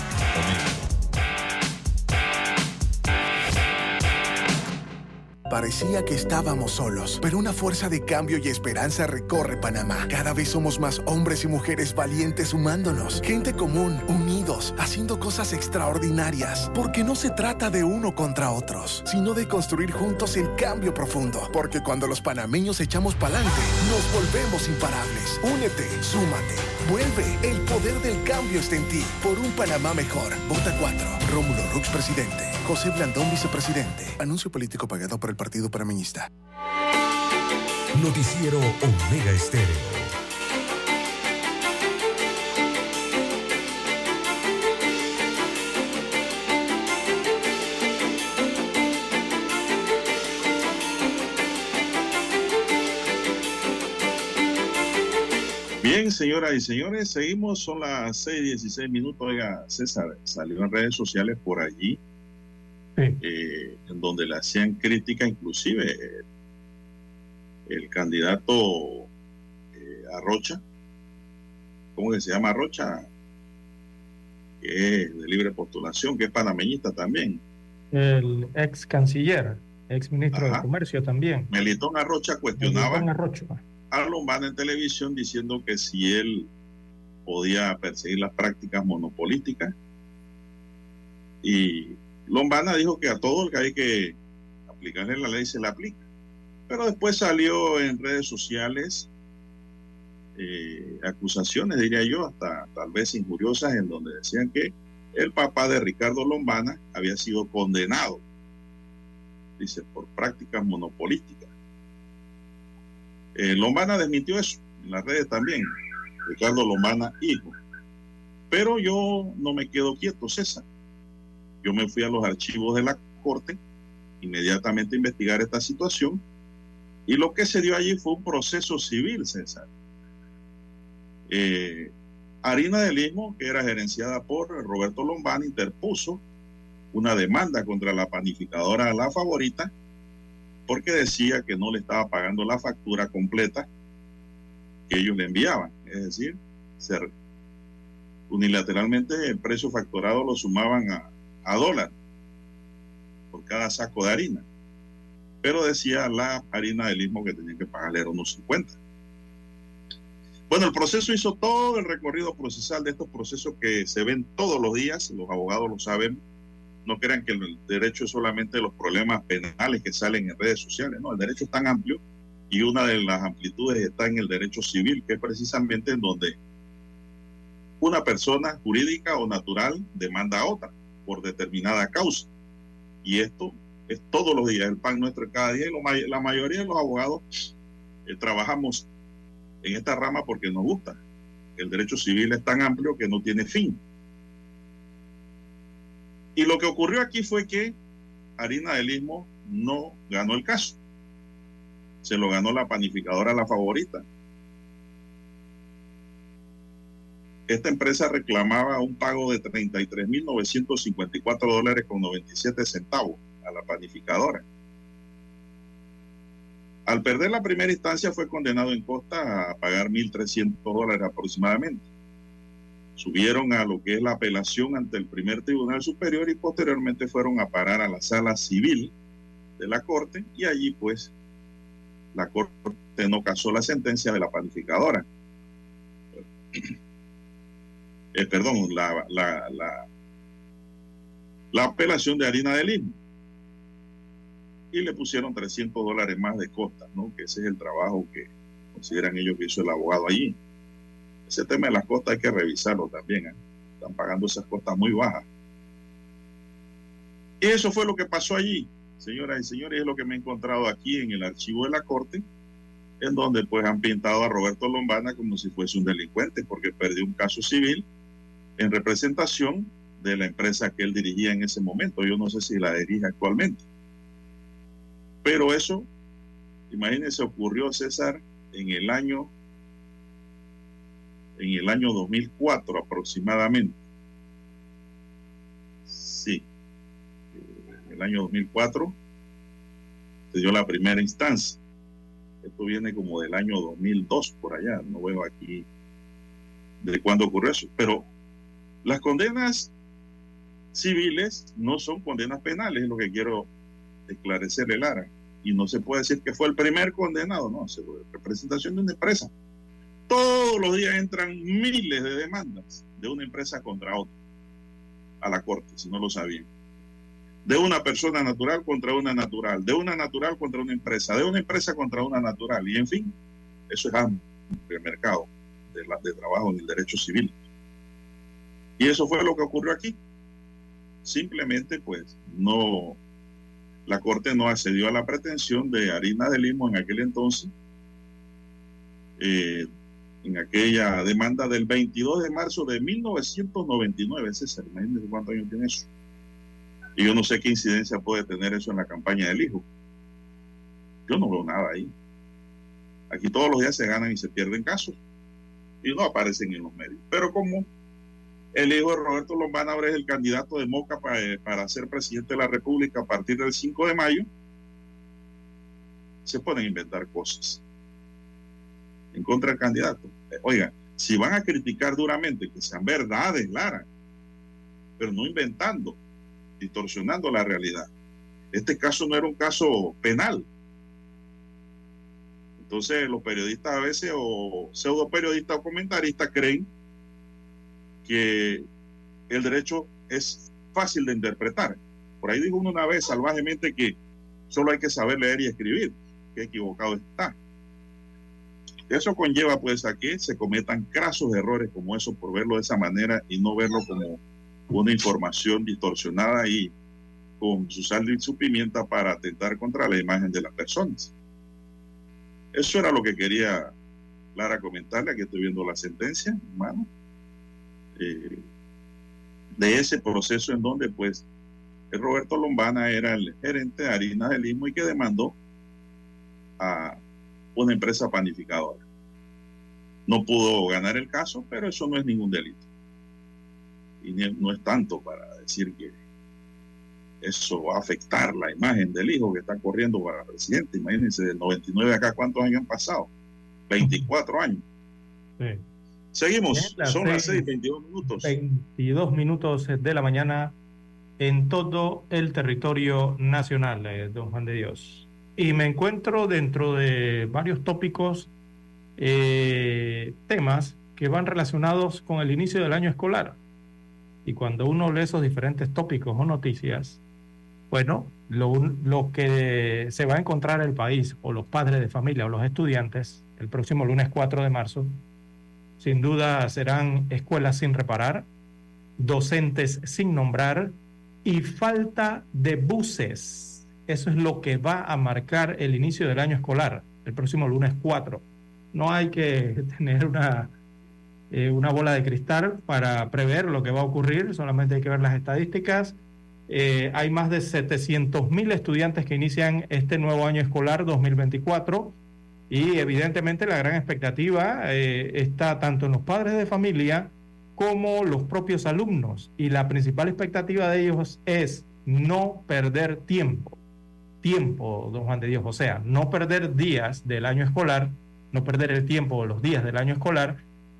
Parecía que estábamos solos, pero una fuerza de cambio y esperanza recorre Panamá. Cada vez somos más hombres y mujeres valientes sumándonos. Gente común, unidos, haciendo cosas extraordinarias. Porque no se trata de uno contra otros, sino de construir juntos el cambio profundo. Porque cuando los panameños echamos pa'lante, nos volvemos imparables. Únete, súmate, vuelve. El poder del cambio está en ti. Por un Panamá mejor. Vota 4. Rómulo Rux, presidente. José Blandón, vicepresidente. Anuncio político pagado por el Partido Panameñista.
Noticiero Omega Estéreo.
Bien, señoras y señores, seguimos, son las 6:16 minutos. Oiga, César, salió en redes sociales por allí, eh, en donde le hacían crítica, inclusive eh, el candidato eh, Arrocha, ¿cómo que se llama Arrocha? Que es de libre postulación, que es panameñista también.
El ex canciller, ex ministro de Comercio también.
Melitón Arrocha cuestionaba
Melitón Arrocha.
a Lombana en televisión diciendo que si él podía perseguir las prácticas monopolísticas y Lombana dijo que a todo el que hay que aplicarle la ley se le aplica. Pero después salió en redes sociales eh, acusaciones, diría yo, hasta tal vez injuriosas, en donde decían que el papá de Ricardo Lombana había sido condenado, dice, por prácticas monopolísticas. Eh, Lombana desmintió eso en las redes también, Ricardo Lombana, hijo. Pero yo no me quedo quieto, César. Yo me fui a los archivos de la Corte inmediatamente a investigar esta situación y lo que se dio allí fue un proceso civil, César. Eh, Harina del Istmo, que era gerenciada por Roberto Lombana, interpuso una demanda contra la panificadora La Favorita porque decía que no le estaba pagando la factura completa que ellos le enviaban. Es decir, unilateralmente el precio factorado lo sumaban a, a dólar por cada saco de harina. Pero decía la harina del mismo que tenían que pagarle era unos 50. Bueno, el proceso hizo todo el recorrido procesal de estos procesos que se ven todos los días, los abogados lo saben. No crean que el derecho es solamente los problemas penales que salen en redes sociales, no, el derecho es tan amplio y una de las amplitudes está en el derecho civil, que es precisamente en donde una persona jurídica o natural demanda a otra por determinada causa. Y esto es todos los días, el pan nuestro cada día, y la mayoría de los abogados eh, trabajamos en esta rama porque nos gusta. El derecho civil es tan amplio que no tiene fin. Y lo que ocurrió aquí fue que Harina del Istmo no ganó el caso. Se lo ganó la panificadora La Favorita. Esta empresa reclamaba un pago de 33.954 dólares con 97 centavos a la panificadora. Al perder la primera instancia fue condenado en costa a pagar 1.300 dólares aproximadamente. Subieron a lo que es la apelación ante el primer tribunal superior y posteriormente fueron a parar a la sala civil de la corte y allí pues la corte no casó la sentencia de la panificadora. Eh, perdón, la, la, la, la apelación de harina de lima y le pusieron 300 dólares más de costa, ¿no? Que ese es el trabajo que consideran ellos que hizo el abogado allí. Ese tema de las costas hay que revisarlo también. ¿eh? Están pagando esas costas muy bajas. Eso fue lo que pasó allí, señoras y señores, es lo que me he encontrado aquí en el archivo de la corte, en donde pues han pintado a Roberto Lombana como si fuese un delincuente porque perdió un caso civil en representación de la empresa que él dirigía en ese momento. Yo no sé si la dirige actualmente. Pero eso, imagínense, ocurrió César en el año en el año 2004 aproximadamente. Sí, en el año 2004 se dio la primera instancia. Esto viene como del año 2002 por allá, no veo aquí de cuándo ocurrió eso. Pero las condenas civiles no son condenas penales, es lo que quiero esclarecerle Lara. Y no se puede decir que fue el primer condenado, no, se representación de una empresa. Todos los días entran miles de demandas de una empresa contra otra a la corte, si no lo sabían. De una persona natural contra una natural, de una natural contra una empresa, de una empresa contra una natural, y en fin, eso es amplio el mercado de, la, de trabajo en el derecho civil. Y eso fue lo que ocurrió aquí. Simplemente, pues, no la Corte no accedió a la pretensión de Harina de Limo en aquel entonces, eh, en aquella demanda del 22 de marzo de 1999. César, imagínense cuántos años tiene eso. Y yo no sé qué incidencia puede tener eso en la campaña del hijo. Yo no veo nada ahí. Aquí todos los días se ganan y se pierden casos. Y no aparecen en los medios. Pero como el hijo de Roberto Lombana es el candidato de Moca para, para ser presidente de la República a partir del 5 de mayo. Se pueden inventar cosas en contra del candidato. Oiga, si van a criticar duramente, que sean verdades, Lara, pero no inventando, distorsionando la realidad. Este caso no era un caso penal. Entonces los periodistas a veces o pseudo periodistas o comentaristas creen que el derecho es fácil de interpretar. Por ahí dijo uno una vez salvajemente que solo hay que saber leer y escribir, que equivocado está. Eso conlleva pues a que se cometan crasos errores como eso por verlo de esa manera y no verlo como una información distorsionada y con su sal y su pimienta para atentar contra la imagen de las personas. Eso era lo que quería Lara comentarle, aquí estoy viendo la sentencia, hermano de ese proceso en donde pues Roberto Lombana era el gerente de harina del Istmo y que demandó a una empresa panificadora. No pudo ganar el caso, pero eso no es ningún delito. Y no es tanto para decir que eso va a afectar la imagen del hijo que está corriendo para presidente. Imagínense, del 99 acá, ¿cuántos años han pasado? 24 años.
Sí.
Seguimos, son las
seis-
6, 22 minutos.
22 minutos de la mañana en todo el territorio nacional, eh, don Juan de Dios. Y me encuentro dentro de varios tópicos, eh, temas que van relacionados con el inicio del año escolar. Y cuando uno lee esos diferentes tópicos o noticias, bueno, lo, lo que se va a encontrar el país o los padres de familia o los estudiantes el próximo lunes 4 de marzo, sin duda serán escuelas sin reparar, docentes sin nombrar y falta de buses. Eso es lo que va a marcar el inicio del año escolar, el próximo lunes 4. No hay que (laughs) tener una, eh, una bola de cristal para prever lo que va a ocurrir, solamente hay que ver las estadísticas. Eh, hay más de 700 mil estudiantes que inician este nuevo año escolar 2024 y evidentemente la gran expectativa eh, está tanto en los padres de familia como los propios alumnos. Y la principal expectativa de ellos es no perder tiempo. Tiempo, don Juan de Dios. O sea, no perder días del año escolar, no perder el tiempo de los días del año escolar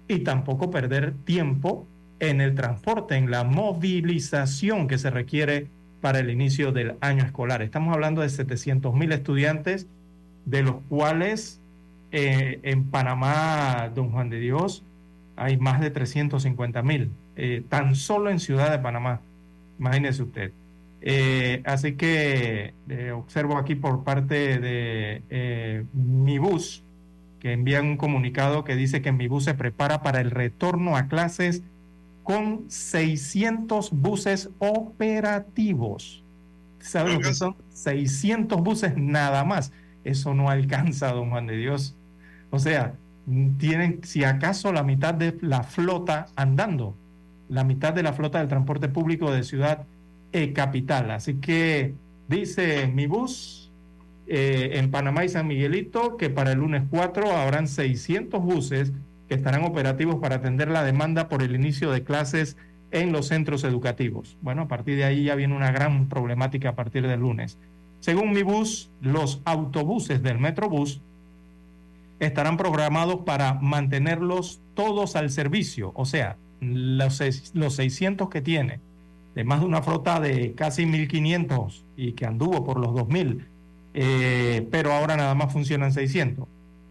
y tampoco perder tiempo en el transporte, en la movilización que se requiere para el inicio del año escolar. Estamos hablando de 700 mil estudiantes, de los cuales eh, en Panamá, don Juan de Dios, hay más de 350 mil, eh, tan solo en Ciudad de Panamá, imagínese usted. Eh, así que observo aquí por parte de mi bus, que envían un comunicado que dice que mi bus se prepara para el retorno a clases con 600 buses operativos. ¿Sabe lo que son? 600 buses nada más. Eso no alcanza, don Juan de Dios. O sea, tienen, si acaso, la mitad de la flota andando, la mitad de la flota del transporte público de Ciudad eh, Capital. Así que dice mi bus eh, en Panamá y San Miguelito que para el lunes 4 habrán 600 buses que estarán operativos para atender la demanda por el inicio de clases en los centros educativos. Bueno, a partir de ahí ya viene una gran problemática a partir del lunes. Según mi bus, los autobuses del Metrobús estarán programados para mantenerlos todos al servicio, o sea, los, los 600 que tiene, de más de una flota de casi 1.500 y que anduvo por los 2.000, eh, pero ahora nada más funcionan 600.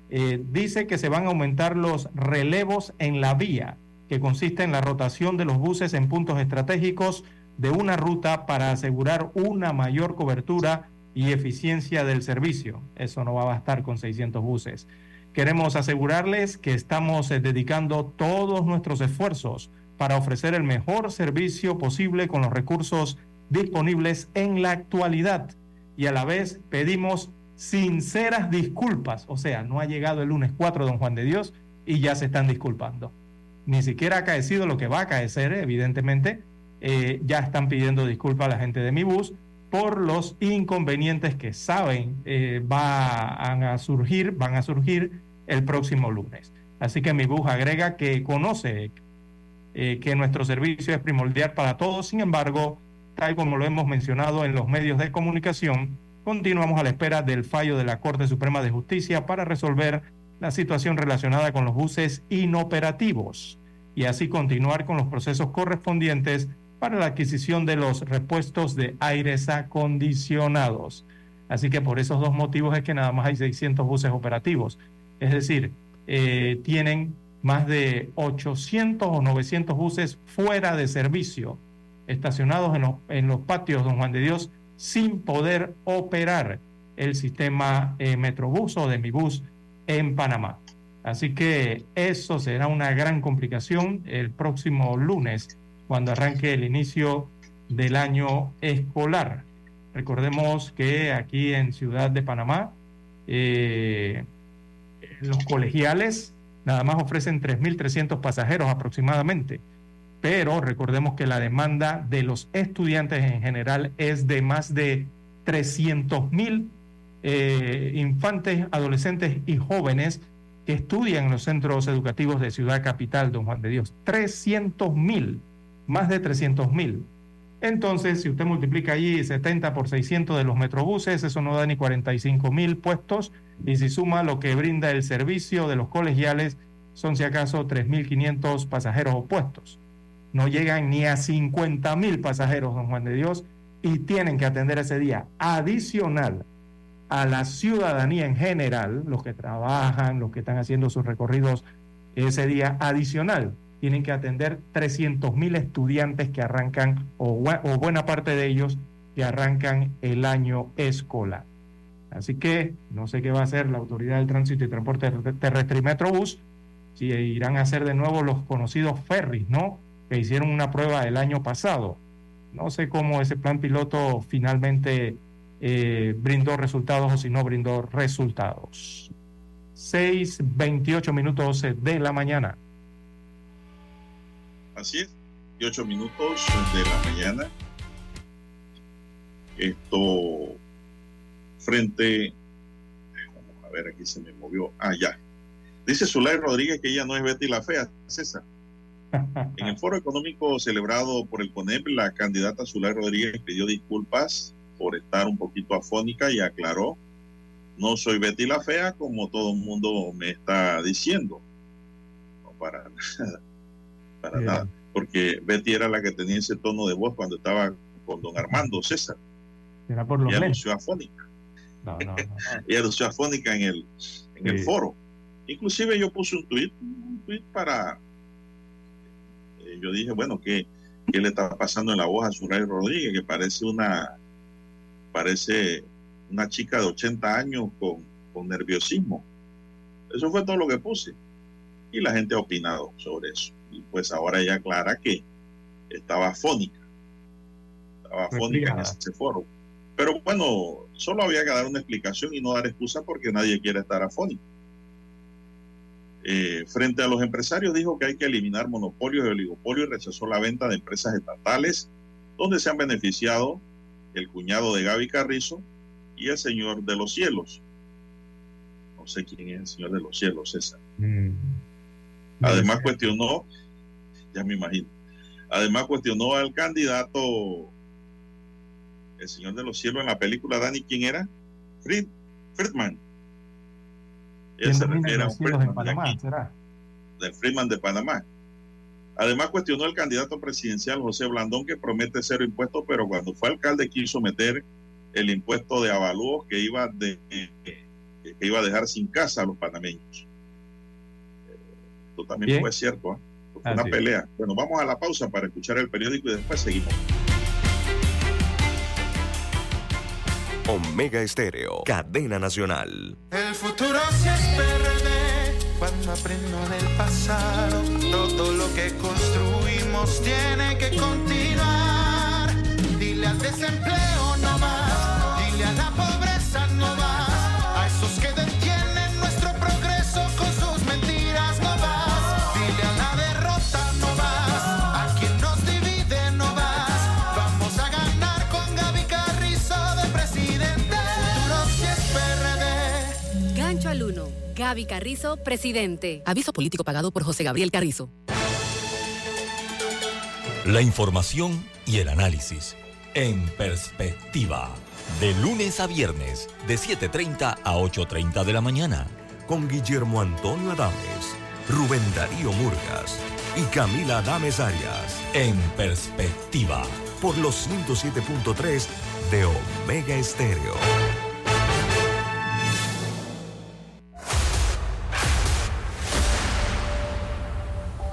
Eh, dice que se van a aumentar los relevos en la vía, que consiste en la rotación de los buses en puntos estratégicos de una ruta para asegurar una mayor cobertura y eficiencia del servicio. Eso no va a bastar con 600 buses. Queremos asegurarles que estamos eh, dedicando todos nuestros esfuerzos para ofrecer el mejor servicio posible con los recursos disponibles en la actualidad y a la vez pedimos sinceras disculpas. O sea, no ha llegado el lunes 4 don Juan de Dios y ya se están disculpando. Ni siquiera ha acaecido lo que va a acaecer, evidentemente. Eh, ya están pidiendo disculpas a la gente de mi bus por los inconvenientes que saben eh, van a surgir, van a surgir el próximo lunes. Así que mi bus agrega que conoce eh, que nuestro servicio es primordial para todos, sin embargo, tal como lo hemos mencionado en los medios de comunicación, continuamos a la espera del fallo de la Corte Suprema de Justicia para resolver la situación relacionada con los buses inoperativos y así continuar con los procesos correspondientes para la adquisición de los repuestos de aires acondicionados. Así que por esos dos motivos es que nada más hay 600 buses operativos. Es decir, eh, tienen más de 800 o 900 buses fuera de servicio, estacionados en los, en los patios, don Juan de Dios, sin poder operar el sistema eh, Metrobús o de mi en Panamá. Así que eso será una gran complicación el próximo lunes, cuando arranque el inicio del año escolar. Recordemos que aquí en Ciudad de Panamá, eh, los colegiales nada más ofrecen 3.300 pasajeros aproximadamente, pero recordemos que la demanda de los estudiantes en general es de más de 300.000 eh, infantes, adolescentes y jóvenes que estudian en los centros educativos de Ciudad Capital, don Juan de Dios. 300.000, más de 300.000. Entonces, si usted multiplica allí 70 por 600 de los metrobuses, eso no da ni 45 mil puestos. Y si suma lo que brinda el servicio de los colegiales, son si acaso 3.500 pasajeros o puestos. No llegan ni a 50 mil pasajeros, don Juan de Dios, y tienen que atender ese día adicional a la ciudadanía en general, los que trabajan, los que están haciendo sus recorridos ese día adicional tienen que atender 300 mil estudiantes que arrancan, o, buena parte de ellos, que arrancan el año escolar. Así que no sé qué va a hacer la Autoridad del Tránsito y Transporte Terrestre y Metrobús, si irán a hacer de nuevo los conocidos ferries, ¿no? Que hicieron una prueba el año pasado. No sé cómo ese plan piloto finalmente eh, brindó resultados o si no brindó resultados. 6.28 minutos de la mañana.
Así es, 8 minutos de la mañana. Esto frente, a ver, aquí se me movió, ah, ya. Dice Zulay Rodríguez que ella no es Betty la Fea, César. En el foro económico celebrado por el CONEP, la candidata Zulay Rodríguez pidió disculpas por estar un poquito afónica y aclaró, no soy Betty la Fea como todo el mundo me está diciendo. No para (laughs) nada para nada, porque Betty era la que tenía ese tono de voz cuando estaba con don Armando César.
Era por lo
Ella afónica.
No, no, no. (laughs)
Ella afónica en el, en el foro. Inclusive yo puse un tweet, un tweet para... Eh, yo dije, bueno, ¿qué, ¿qué, le está pasando en la voz a Suray Rodríguez? Que parece una... Parece una chica de 80 años con, con nerviosismo. Eso fue todo lo que puse. Y la gente ha opinado sobre eso y pues ahora ella aclara que estaba afónica, estaba afónica en ese foro. Pero bueno, solo había que dar una explicación y no dar excusa porque nadie quiere estar afónico. Eh, frente a los empresarios dijo que hay que eliminar monopolios y oligopolios y rechazó la venta de empresas estatales donde se han beneficiado el cuñado de Gaby Carrizo y el señor de los cielos. No sé quién es el señor de los cielos, César. Mm. Además cuestionó, ya me imagino, además cuestionó al candidato, el Señor de los Cielos en la película Dani, ¿quién era? Fried, Friedman. Él se refiere a un Friedman de, Panamá, de Friedman de Panamá. Además cuestionó al candidato presidencial José Blandón que promete cero impuestos, pero cuando fue alcalde quiso meter el impuesto de avalúos que iba, de, que iba a dejar sin casa a los panameños también fue cierto. ¿eh? Fue una pelea. Bueno, vamos a la pausa para escuchar el periódico y después seguimos.
Omega Estéreo, cadena nacional.
El futuro sí es PRD, cuando aprendo del pasado, todo lo que construimos tiene que continuar. Dile al desempleo no más, dile a la pobreza no más,
Gaby Carrizo, presidente. Aviso político pagado por José Gabriel Carrizo.
La información y el análisis en perspectiva. De lunes a viernes, de 7.30 a 8.30 de la mañana.
Con Guillermo Antonio Adames, Rubén Darío Murgas y Camila Adames Arias.
En perspectiva.
Por los 107.3 de Omega Estéreo.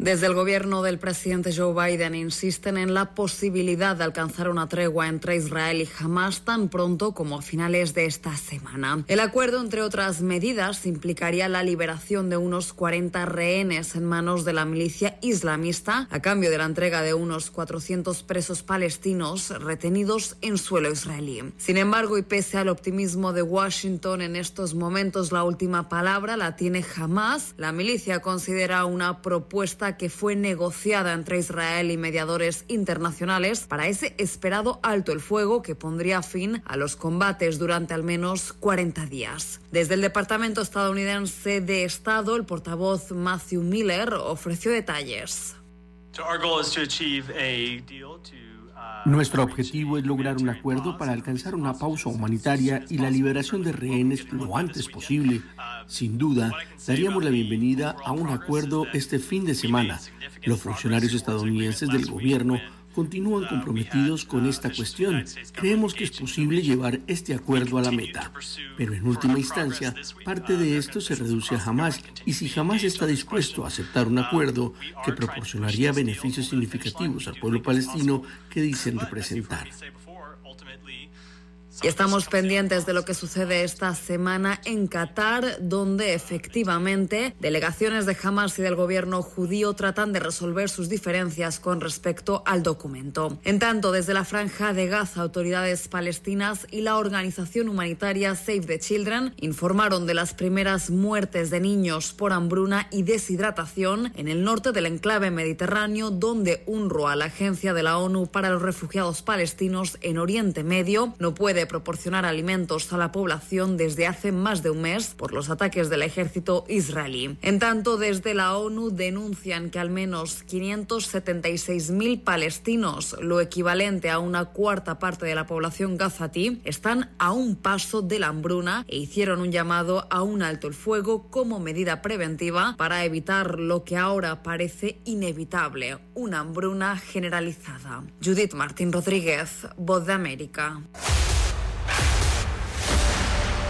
Desde el gobierno del presidente Joe Biden insisten en la posibilidad de alcanzar una tregua entre Israel y Hamas tan pronto como a finales de esta semana. El acuerdo, entre otras medidas, implicaría la liberación de unos 40 rehenes en manos de la milicia islamista a cambio de la entrega de unos 400 presos palestinos retenidos en suelo israelí. Sin embargo, y pese al optimismo de Washington en estos momentos, la última palabra la tiene Hamas. La milicia considera una propuesta que fue negociada entre Israel y mediadores internacionales para ese esperado alto el fuego que pondría fin a los combates durante al menos 40 días. Desde el Departamento estadounidense de Estado, el portavoz Matthew Miller ofreció detalles.
Nuestro objetivo es lograr un acuerdo para alcanzar una pausa humanitaria y la liberación de rehenes lo antes posible. Sin duda, daríamos la bienvenida a un acuerdo este fin de semana. Los funcionarios estadounidenses del gobierno continúan comprometidos con esta cuestión. Creemos que es posible llevar este acuerdo a la meta. Pero en última instancia, parte de esto se reduce a Hamas y si Hamas está dispuesto a aceptar un acuerdo que proporcionaría beneficios significativos al pueblo palestino que dicen representar.
Y estamos pendientes de lo que sucede esta semana en Qatar, donde efectivamente delegaciones de Hamas y del gobierno judío tratan de resolver sus diferencias con respecto al documento. En tanto, desde la franja de Gaza, autoridades palestinas y la organización humanitaria Save the Children informaron de las primeras muertes de niños por hambruna y deshidratación en el norte del enclave mediterráneo, donde UNRWA, la agencia de la ONU para los refugiados palestinos en Oriente Medio, no puede proporcionar alimentos a la población desde hace más de un mes por los ataques del ejército israelí. En tanto, desde la ONU denuncian que al menos 576.000 palestinos, lo equivalente a una cuarta parte de la población gazatí, están a un paso de la hambruna e hicieron un llamado a un alto el fuego como medida preventiva para evitar lo que ahora parece inevitable, una hambruna generalizada. Judith Martín Rodríguez, Voz de América.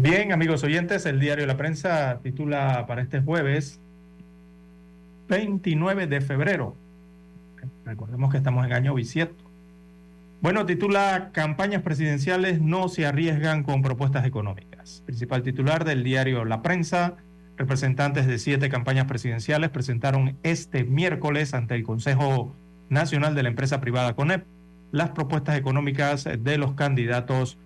Bien, amigos oyentes, el diario La Prensa titula para este jueves 29 de febrero. Recordemos que estamos en año bisiesto. Bueno, titula Campañas presidenciales no se arriesgan con propuestas económicas. Principal titular del diario La Prensa, representantes de siete campañas presidenciales presentaron este miércoles ante el Consejo Nacional de la Empresa Privada CONEP las propuestas económicas de los candidatos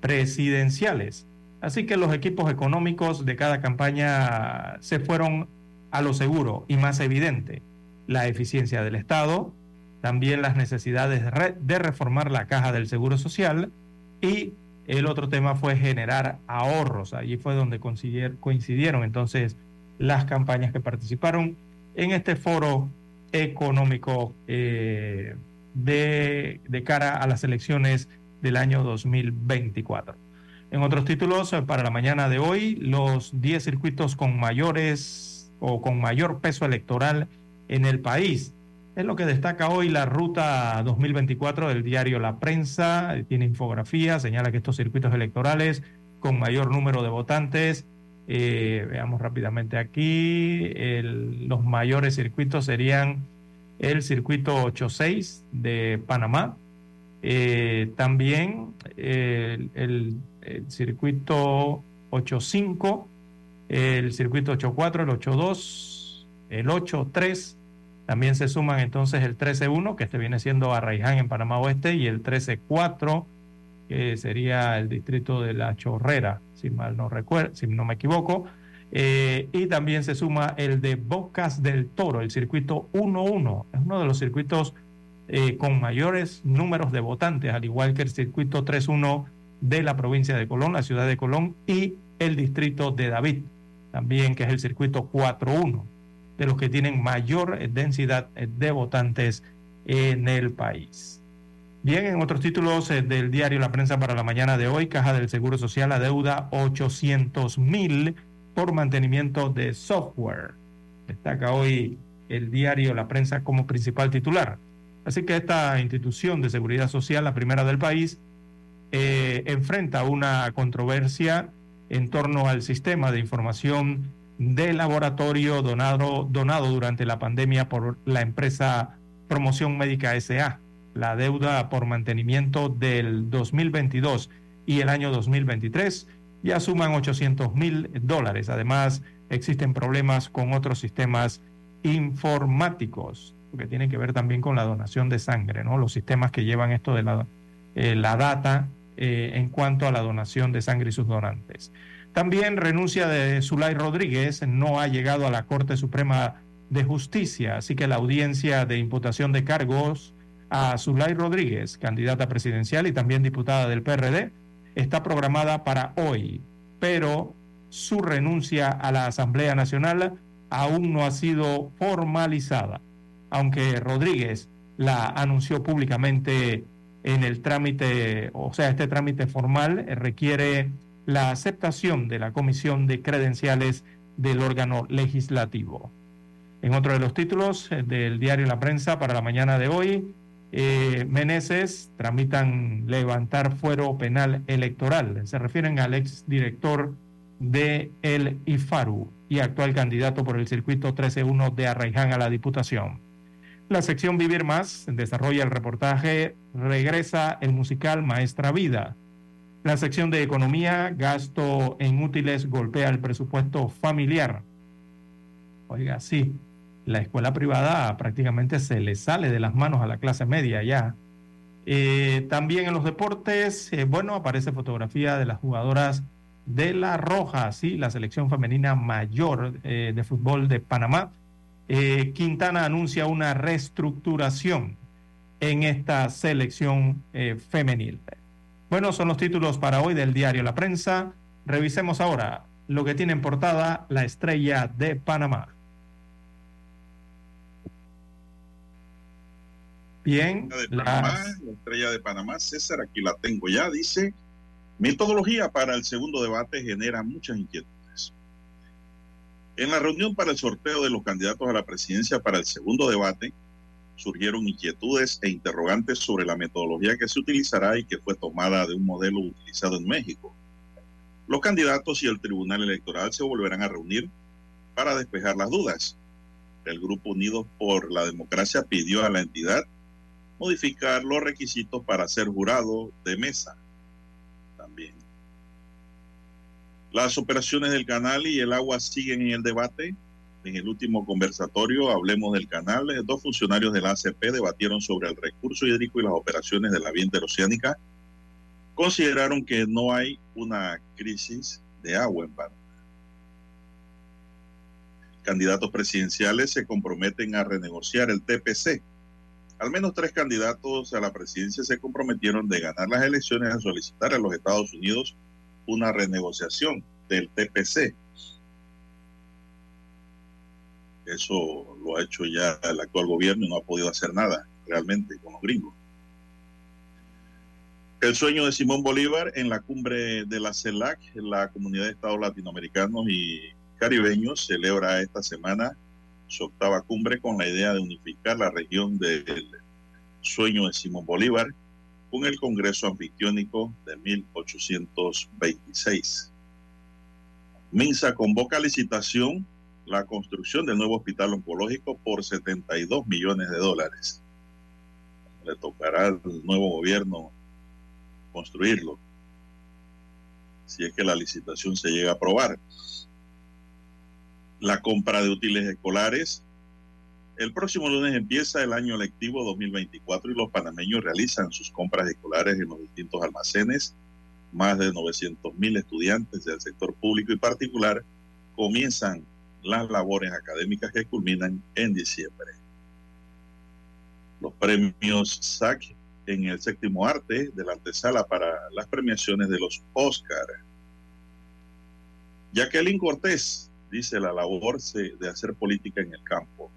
presidenciales. Así que los equipos económicos de cada campaña se fueron a lo seguro y más evidente, la eficiencia del Estado, también las necesidades de reformar la caja del Seguro Social y el otro tema fue generar ahorros. Allí fue donde coincidieron entonces las campañas que participaron en este foro económico eh, de, de cara a las elecciones del año 2024. En otros títulos, eh, para la mañana de hoy, los 10 circuitos con mayores o con mayor peso electoral en el país. Es lo que destaca hoy la ruta 2024 del diario La Prensa. Tiene infografía, señala que estos circuitos electorales con mayor número de votantes, eh, veamos rápidamente aquí, los mayores circuitos serían el circuito 86 de Panamá, eh, también el, el el circuito 8.5, el circuito 8.4, el 8.2, el 8.3. También se suman entonces el 13.1, que este viene siendo Arraiján en Panamá Oeste, y el 13.4, que sería el distrito de La Chorrera, si mal no recuerdo, si no me equivoco. Eh, y también se suma el de Bocas del Toro, el circuito 1.1. Es uno de los circuitos eh, con mayores números de votantes, al igual que el circuito 3.1 de la provincia de Colón, la ciudad de Colón y el distrito de David, también que es el circuito 4.1, de los que tienen mayor densidad de votantes en el país. Bien, en otros títulos eh, del diario La Prensa para la mañana de hoy, Caja del Seguro Social adeuda 800 mil por mantenimiento de software. Destaca hoy el diario La Prensa como principal titular. Así que esta institución de seguridad social, la primera del país, eh, enfrenta una controversia en torno al sistema de información de laboratorio donado, donado durante la pandemia por la empresa Promoción Médica SA. La deuda por mantenimiento del 2022 y el año 2023 ya suman 800 mil dólares. Además, existen problemas con otros sistemas informáticos que tienen que ver también con la donación de sangre, ¿no? Los sistemas que llevan esto de la, eh, la data eh, en cuanto a la donación de sangre y sus donantes. También renuncia de Zulay Rodríguez, no ha llegado a la Corte Suprema de Justicia, así que la audiencia de imputación de cargos a Zulay Rodríguez, candidata presidencial y también diputada del PRD, está programada para hoy, pero su renuncia a la Asamblea Nacional aún no ha sido formalizada, aunque Rodríguez la anunció públicamente en el trámite, o sea, este trámite formal requiere la aceptación de la Comisión de Credenciales del órgano legislativo. En otro de los títulos eh, del diario La Prensa para la mañana de hoy, eh, Meneses tramitan levantar fuero penal electoral. Se refieren al exdirector de el IFARU y actual candidato por el circuito 13-1 de Arraiján a la Diputación. La sección Vivir Más desarrolla el reportaje Regresa el musical Maestra Vida la sección de economía, gasto en útiles golpea el presupuesto familiar. Oiga, sí, la escuela privada prácticamente se le sale de las manos a la clase media ya. Eh, también en los deportes, eh, bueno, aparece fotografía de las jugadoras de La Roja, sí, la selección femenina mayor eh, de fútbol de Panamá. Quintana anuncia una reestructuración en esta selección femenil. Bueno, son los títulos para hoy del diario La Prensa. Revisemos ahora lo que tiene en portada la estrella de Panamá. Bien,
la estrella de Panamá, César, aquí la tengo ya, dice, metodología para el segundo debate genera muchas inquietudes. En la reunión para el sorteo de los candidatos a la presidencia para el segundo debate, surgieron inquietudes e interrogantes sobre la metodología que se utilizará y que fue tomada de un modelo utilizado en México. Los candidatos y el Tribunal Electoral se volverán a reunir para despejar las dudas. El Grupo Unidos por la Democracia pidió a la entidad modificar los requisitos para ser jurado de mesa. También. Las operaciones del canal y el agua siguen en el debate. En el último conversatorio, Hablemos del Canal, eh, dos funcionarios de la ACP debatieron sobre el recurso hídrico y las operaciones de la vía interoceánica. Consideraron que no hay una crisis de agua en Panamá. Candidatos presidenciales se comprometen a renegociar el TPC. Al menos tres candidatos a la presidencia se comprometieron de ganar las elecciones a solicitar a los Estados Unidos una renegociación del TPC eso lo ha hecho ya el actual gobierno y no ha podido hacer nada realmente con los gringos. El sueño de Simón Bolívar en la cumbre de la CELAC, la Comunidad de Estados Latinoamericanos y Caribeños, celebra esta semana su octava cumbre con la idea de unificar la región del sueño de Simón Bolívar el Congreso Anfictiónico de 1826. Minsa convoca licitación la construcción del nuevo hospital oncológico por 72 millones de dólares. Le tocará al nuevo gobierno construirlo, si es que la licitación se llega a aprobar. La compra de útiles escolares. El próximo lunes empieza el año lectivo 2024 y los panameños realizan sus compras escolares en los distintos almacenes. Más de 900 mil estudiantes del sector público y particular comienzan las labores académicas que culminan en diciembre. Los premios SAC en el séptimo arte de la antesala para las premiaciones de los Oscar. Jacqueline Cortés dice la labor de hacer política en el campo.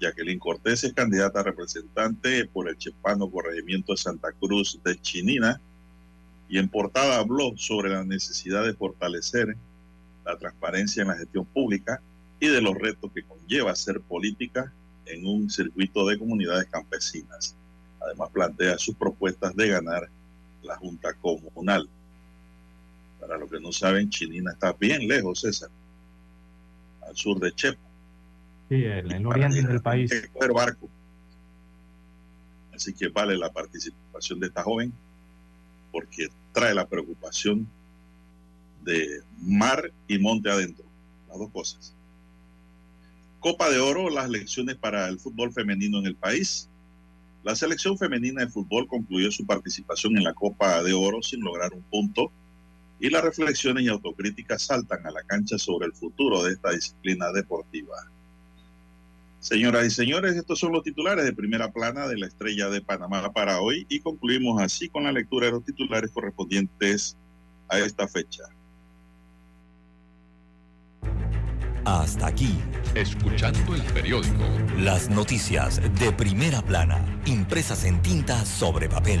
Jacqueline Cortés es candidata a representante por el Chepano Corregimiento de Santa Cruz de Chinina y en portada habló sobre la necesidad de fortalecer la transparencia en la gestión pública y de los retos que conlleva hacer política en un circuito de comunidades campesinas. Además plantea sus propuestas de ganar la Junta Comunal. Para los que no saben, Chinina está bien lejos, César. al sur de Chepo.
Sí, el, el oriente del país.
Coger barco. Así que vale la participación de esta joven porque trae la preocupación de mar y monte adentro, las dos cosas. Copa de Oro, las lecciones para el fútbol femenino en el país. La selección femenina de fútbol concluyó su participación en la Copa de Oro sin lograr un punto y las reflexiones y autocríticas saltan a la cancha sobre el futuro de esta disciplina deportiva. Señoras y señores, estos son los titulares de primera plana de la estrella de Panamá para hoy y concluimos así con la lectura de los titulares correspondientes a esta fecha.
Hasta aquí,
escuchando el periódico.
Las noticias de primera plana, impresas en tinta sobre papel.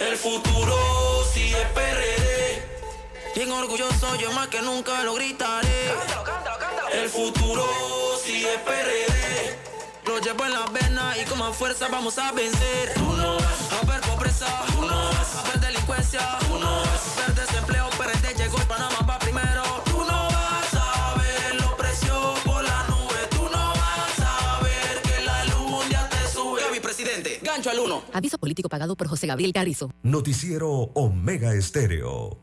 El futuro sí es PRD. Bien orgulloso, yo más que nunca lo gritaré. El futuro sí es PRD. Lo llevo en las venas y con más fuerza vamos a vencer. Tú no vas a ver pobreza, tú no vas a ver delincuencia, tú no vas a ver
Aviso político pagado por José Gabriel Carrizo.
Noticiero Omega Estéreo.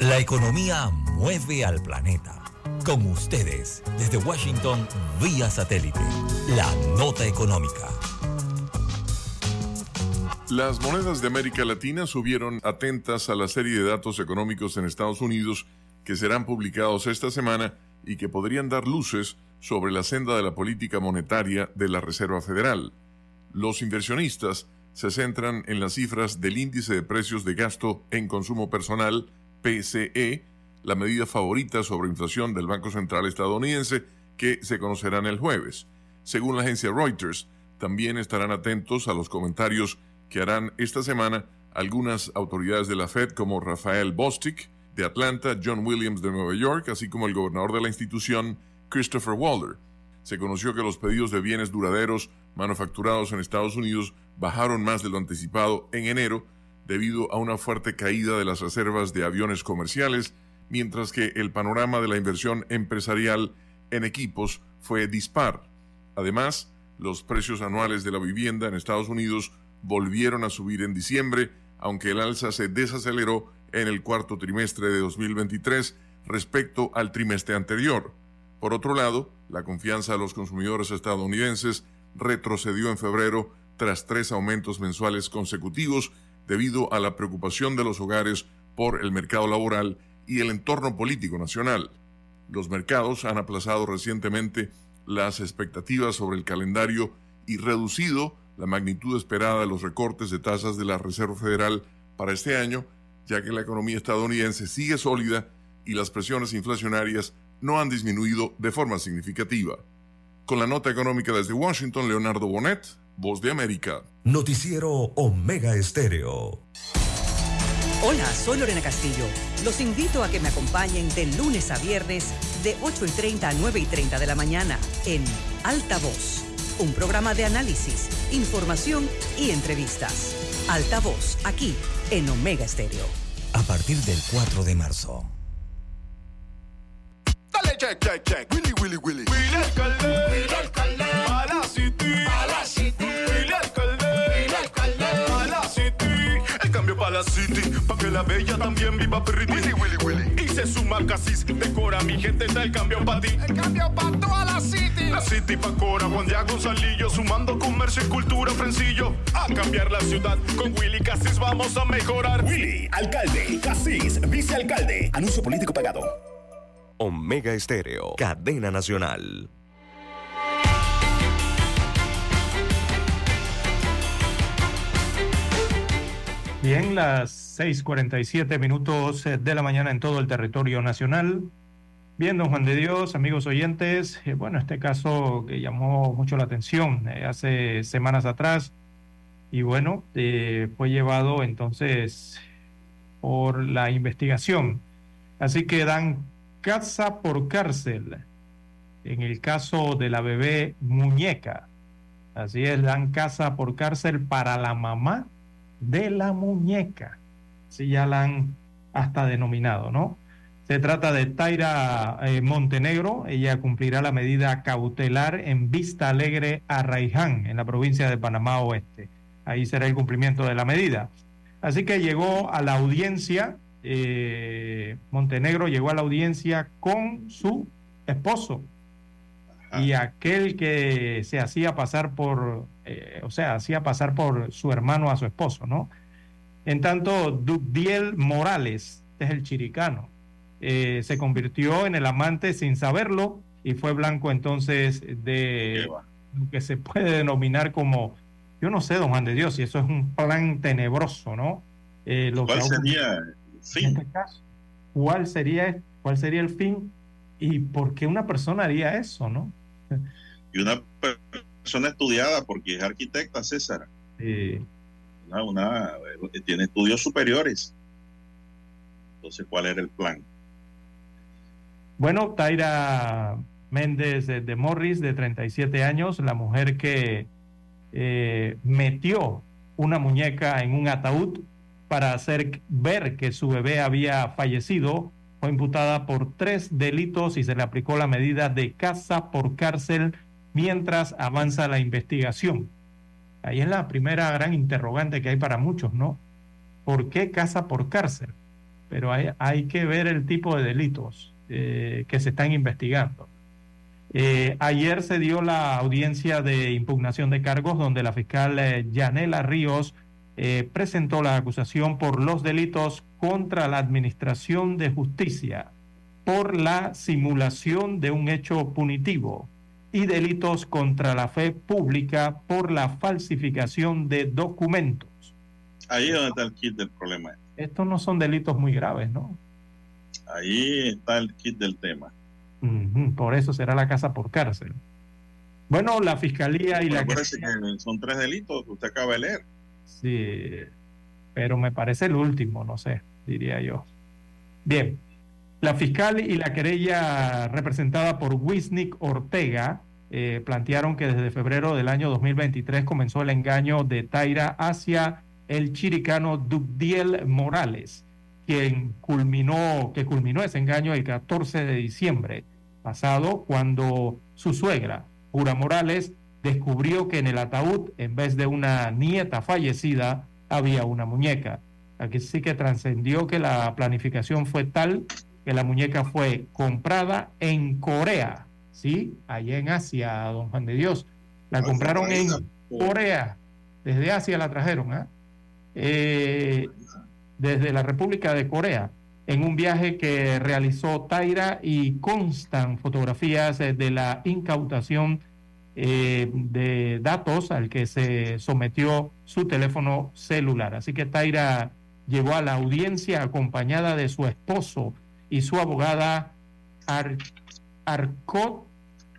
La economía mueve al planeta. Con ustedes, desde Washington, vía satélite, la nota económica.
Las monedas de América Latina subieron atentas a la serie de datos económicos en Estados Unidos que serán publicados esta semana y que podrían dar luces sobre la senda de la política monetaria de la Reserva Federal. Los inversionistas se centran en las cifras del índice de precios de gasto en consumo personal, PCE, la medida favorita sobre inflación del Banco Central estadounidense, que se conocerán el jueves. Según la agencia Reuters, también estarán atentos a los comentarios que harán esta semana algunas autoridades de la Fed como Rafael Bostic Atlanta, John Williams de Nueva York, así como el gobernador de la institución, Christopher Waller. Se conoció que los pedidos de bienes duraderos manufacturados en Estados Unidos bajaron más de lo anticipado en enero debido a una fuerte caída de las reservas de aviones comerciales, mientras que el panorama de la inversión empresarial en equipos fue dispar. Además, los precios anuales de la vivienda en Estados Unidos volvieron a subir en diciembre, aunque el alza se desaceleró en el cuarto trimestre de 2023 respecto al trimestre anterior. Por otro lado, la confianza de los consumidores estadounidenses retrocedió en febrero tras tres aumentos mensuales consecutivos debido a la preocupación de los hogares por el mercado laboral y el entorno político nacional. Los mercados han aplazado recientemente las expectativas sobre el calendario y reducido la magnitud esperada de los recortes de tasas de la Reserva Federal para este año, ya que la economía estadounidense sigue sólida y las presiones inflacionarias no han disminuido de forma significativa. Con la nota económica desde Washington, Leonardo Bonet, Voz de América.
Noticiero Omega Estéreo.
Hola, soy Lorena Castillo. Los invito a que me acompañen de lunes a viernes de 8 y 30 a 9 y 30 de la mañana en Alta Voz, un programa de análisis, información y entrevistas. Alta Voz, aquí en Omega Estéreo.
A partir del 4 de marzo.
Dale check, check, check. Willy, Willy, Willy. Willy alcalde. Willy alcalde. A la city. A la city. Willy alcalde. Willy alcalde. A la city. El cambio para la city. Pa' que la bella también viva pretty. Willy, Willy, Willy. Y se suma Casis. Decora mi gente, está el cambio para ti. El cambio para toda la city. La city pa' Cora, Juan Diego Gonzalillo. Sumando comercio y cultura, Frencillo. A cambiar la ciudad. Con Willy Casis vamos a mejorar.
Willy, alcalde. Casis, vicealcalde. Anuncio político pagado.
Omega Estéreo, cadena nacional.
Bien, las 6:47 minutos eh, de la mañana en todo el territorio nacional. Bien, don Juan de Dios, amigos oyentes, eh, bueno, este caso que llamó mucho la atención eh, hace semanas atrás y bueno, fue llevado entonces por la investigación. Así que dan casa por cárcel en el caso de la bebé muñeca. Así es, dan casa por cárcel para la mamá de la muñeca. Así ya la han hasta denominado, ¿no? Se trata de Taira eh, Montenegro. Ella cumplirá la medida cautelar en Vista Alegre a Raiján, en la provincia de Panamá Oeste. Ahí será el cumplimiento de la medida. Así que llegó a la audiencia, eh, Montenegro llegó a la audiencia con su esposo, y aquel que se hacía pasar por, eh, o sea, hacía pasar por su hermano a su esposo, ¿no? En tanto, Dugdiel Morales, este es el chiricano, eh, se convirtió en el amante sin saberlo y fue blanco entonces de lo que se puede denominar como, yo no sé, don Juan de Dios, si eso es un plan tenebroso, ¿no?
Eh, ¿Cuál sería el fin?
En este caso, ¿cuál sería, ¿Cuál sería el fin? ¿Y por qué una persona haría eso, no?
Y una persona estudiada, porque es arquitecta, César. Una, eh, tiene estudios superiores. Entonces, ¿cuál era el plan?
Bueno, Taira Méndez de, Morris, de 37 años, la mujer que eh, metió una muñeca en un ataúd para hacer ver que su bebé había fallecido fue imputada por tres delitos y se le aplicó la medida de casa por cárcel mientras avanza la investigación. Ahí es la primera gran interrogante que hay para muchos, ¿no? ¿Por qué casa por cárcel? Pero hay, hay que ver el tipo de delitos eh, que se están investigando. Eh, ayer se dio la audiencia de impugnación de cargos donde la fiscal eh, Yanela Ríos presentó la acusación por los delitos contra la Administración de Justicia por la simulación de un hecho punitivo y delitos contra la fe pública por la falsificación de documentos.
Ahí es donde está el kit del problema.
Estos no son delitos muy graves, ¿no?
Ahí está el kit del tema.
por eso será la casa por cárcel. Bueno, la fiscalía y la...
Parece que son tres delitos que usted acaba de leer.
Sí, pero me parece el último, no sé diría yo. Bien, la fiscal y la querella representada por Wisnik Ortega eh, plantearon que desde febrero del año 2023 comenzó el engaño de Taira hacia el chiricano Dugdiel Morales, quien culminó, que culminó ese engaño el 14 de diciembre pasado cuando su suegra, Pura Morales, descubrió que en el ataúd, en vez de una nieta fallecida, había una muñeca. Aquí sí que trascendió que la planificación fue tal que la muñeca fue comprada en Corea, ¿sí? Allá en Asia, don Juan de Dios. La compraron en Corea. Desde Asia la trajeron, ¿ah? ¿eh? desde la República de Corea, en un viaje que realizó Taira y constan fotografías de la incautación eh, de datos al que se sometió su teléfono celular. Así que Taira llegó a la audiencia acompañada de su esposo y su abogada Arcot,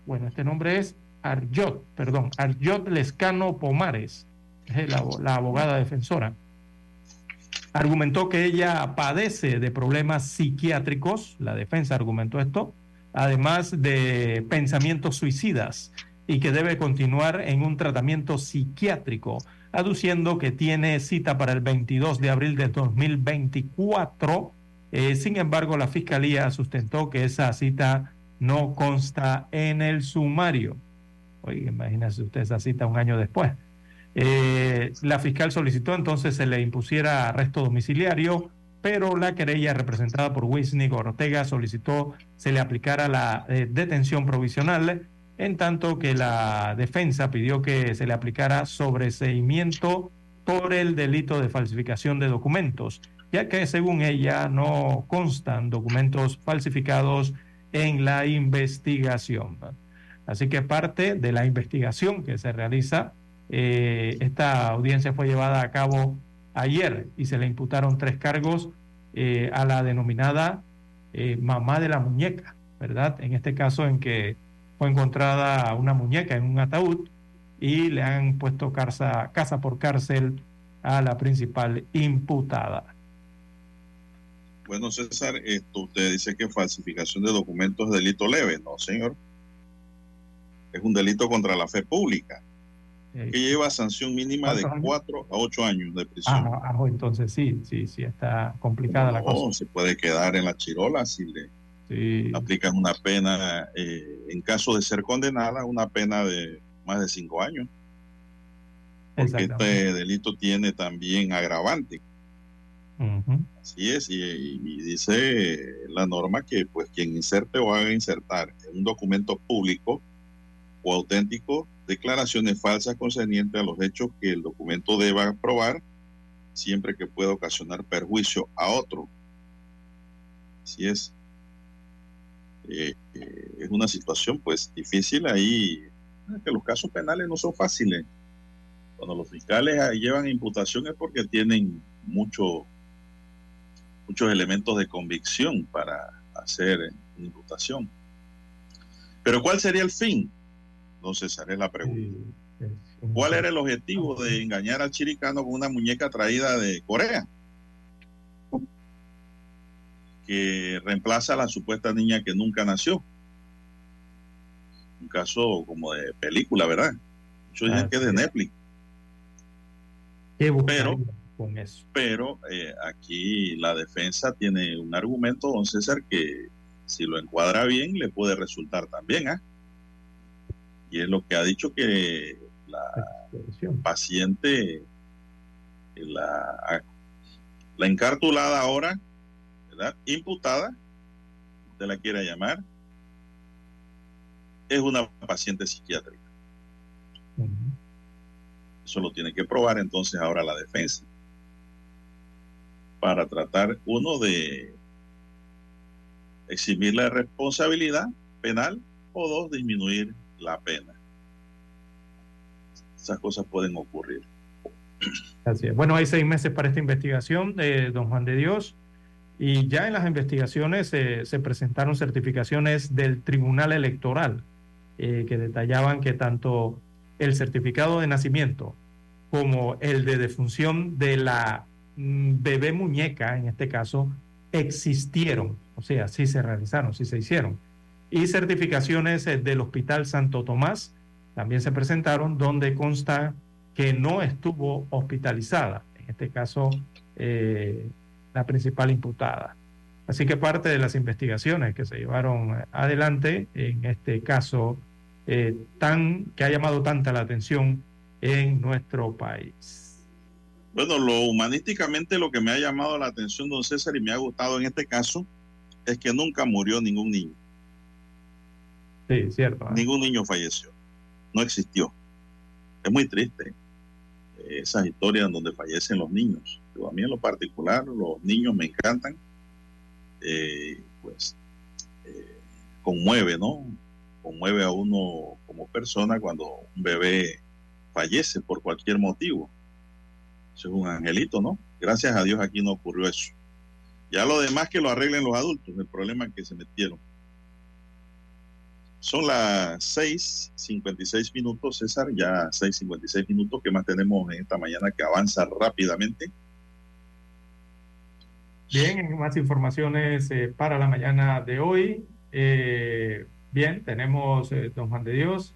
bueno, este nombre es Arjot, perdón, Arjot Lescano Pomares, es la, la abogada defensora. Argumentó que ella padece de problemas psiquiátricos, la defensa argumentó esto, además de pensamientos suicidas y que debe continuar en un tratamiento psiquiátrico aduciendo que tiene cita para el 22 de abril de 2024. Eh, sin embargo, la Fiscalía sustentó que esa cita no consta en el sumario. Oye, imagínese usted esa cita un año después. Eh, la fiscal solicitó entonces se le impusiera arresto domiciliario, pero la querella representada por Wisnik Ortega solicitó se le aplicara la eh, detención provisional en tanto que la defensa pidió que se le aplicara sobreseimiento por el delito de falsificación de documentos, ya que según ella no constan documentos falsificados en la investigación. Así que parte de la investigación que se realiza, eh, esta audiencia fue llevada a cabo ayer y se le imputaron tres cargos eh, a la denominada eh, mamá de la muñeca, ¿verdad? En este caso en que fue encontrada una muñeca en un ataúd y le han puesto casa, casa por cárcel a la principal imputada.
Bueno, César, esto usted dice que falsificación de documentos es delito leve, ¿no, señor? Es un delito contra la fe pública que lleva sanción mínima de cuatro a ocho años de prisión.
Ah, ah, entonces sí, sí, sí, está complicada la cosa.
se puede quedar en la chirola si le aplican una pena, eh, en caso de ser condenada, una pena de más de cinco años. Porque este delito tiene también agravante. Así es, y, dice la norma que pues quien inserte o haga insertar un documento público o auténtico declaraciones falsas concernientes a los hechos que el documento deba probar, siempre que pueda ocasionar perjuicio a otro. Así es. Eh, eh, es una situación pues difícil ahí, que los casos penales no son fáciles. Cuando los fiscales llevan imputación es porque tienen mucho, muchos elementos de convicción para hacer imputación. Pero ¿cuál sería el fin? Entonces, haré la pregunta. ¿Cuál era el objetivo de engañar al chiricano con una muñeca traída de Corea? Que reemplaza a la supuesta niña que nunca nació. Un caso como de película, ¿verdad? Muchos dicen que es de Netflix. Pero, con eso? pero eh, aquí la defensa tiene un argumento, don César, que si lo encuadra bien le puede resultar también, ¿ah? y es lo que ha dicho que la paciente, la, la encartulada ahora, ¿verdad? Imputada, usted la quiera llamar, es una paciente psiquiátrica. Eso lo tiene que probar entonces ahora la defensa. Para tratar, uno, de eximir la responsabilidad penal o dos, disminuir la pena. Esas cosas pueden ocurrir.
Bueno, hay seis meses para esta investigación de don Juan de Dios y ya en las investigaciones se presentaron certificaciones del Tribunal Electoral eh, que detallaban que tanto el certificado de nacimiento como el de defunción de la bebé muñeca, en este caso, existieron, o sea, sí se realizaron, sí se hicieron y certificaciones eh, del Hospital Santo Tomás también se presentaron donde consta que no estuvo hospitalizada, en este caso eh, la principal imputada. Así que parte de las investigaciones que se llevaron adelante en este caso eh, tan que ha llamado tanta la atención en nuestro país.
Bueno, lo humanísticamente lo que me ha llamado la atención, don César, y me ha gustado en este caso, es que nunca murió ningún niño.
Sí, cierto.
¿eh? Ningún niño falleció. No existió. Es muy triste eh, esas historias en donde fallecen los niños. Pero a mí en lo particular, los niños me encantan. Eh, pues conmueve, ¿no? Conmueve a uno como persona cuando un bebé fallece por cualquier motivo. Eso es un angelito, ¿no? Gracias a Dios aquí no ocurrió eso. Ya lo demás que lo arreglen los adultos, el problema es que se metieron. Son las 6:56 minutos, César, ya 6:56 minutos. ¿Qué más tenemos en esta mañana que avanza rápidamente?
Bien, más informaciones eh, para la mañana de hoy. Eh, bien, tenemos, eh, don Juan de Dios,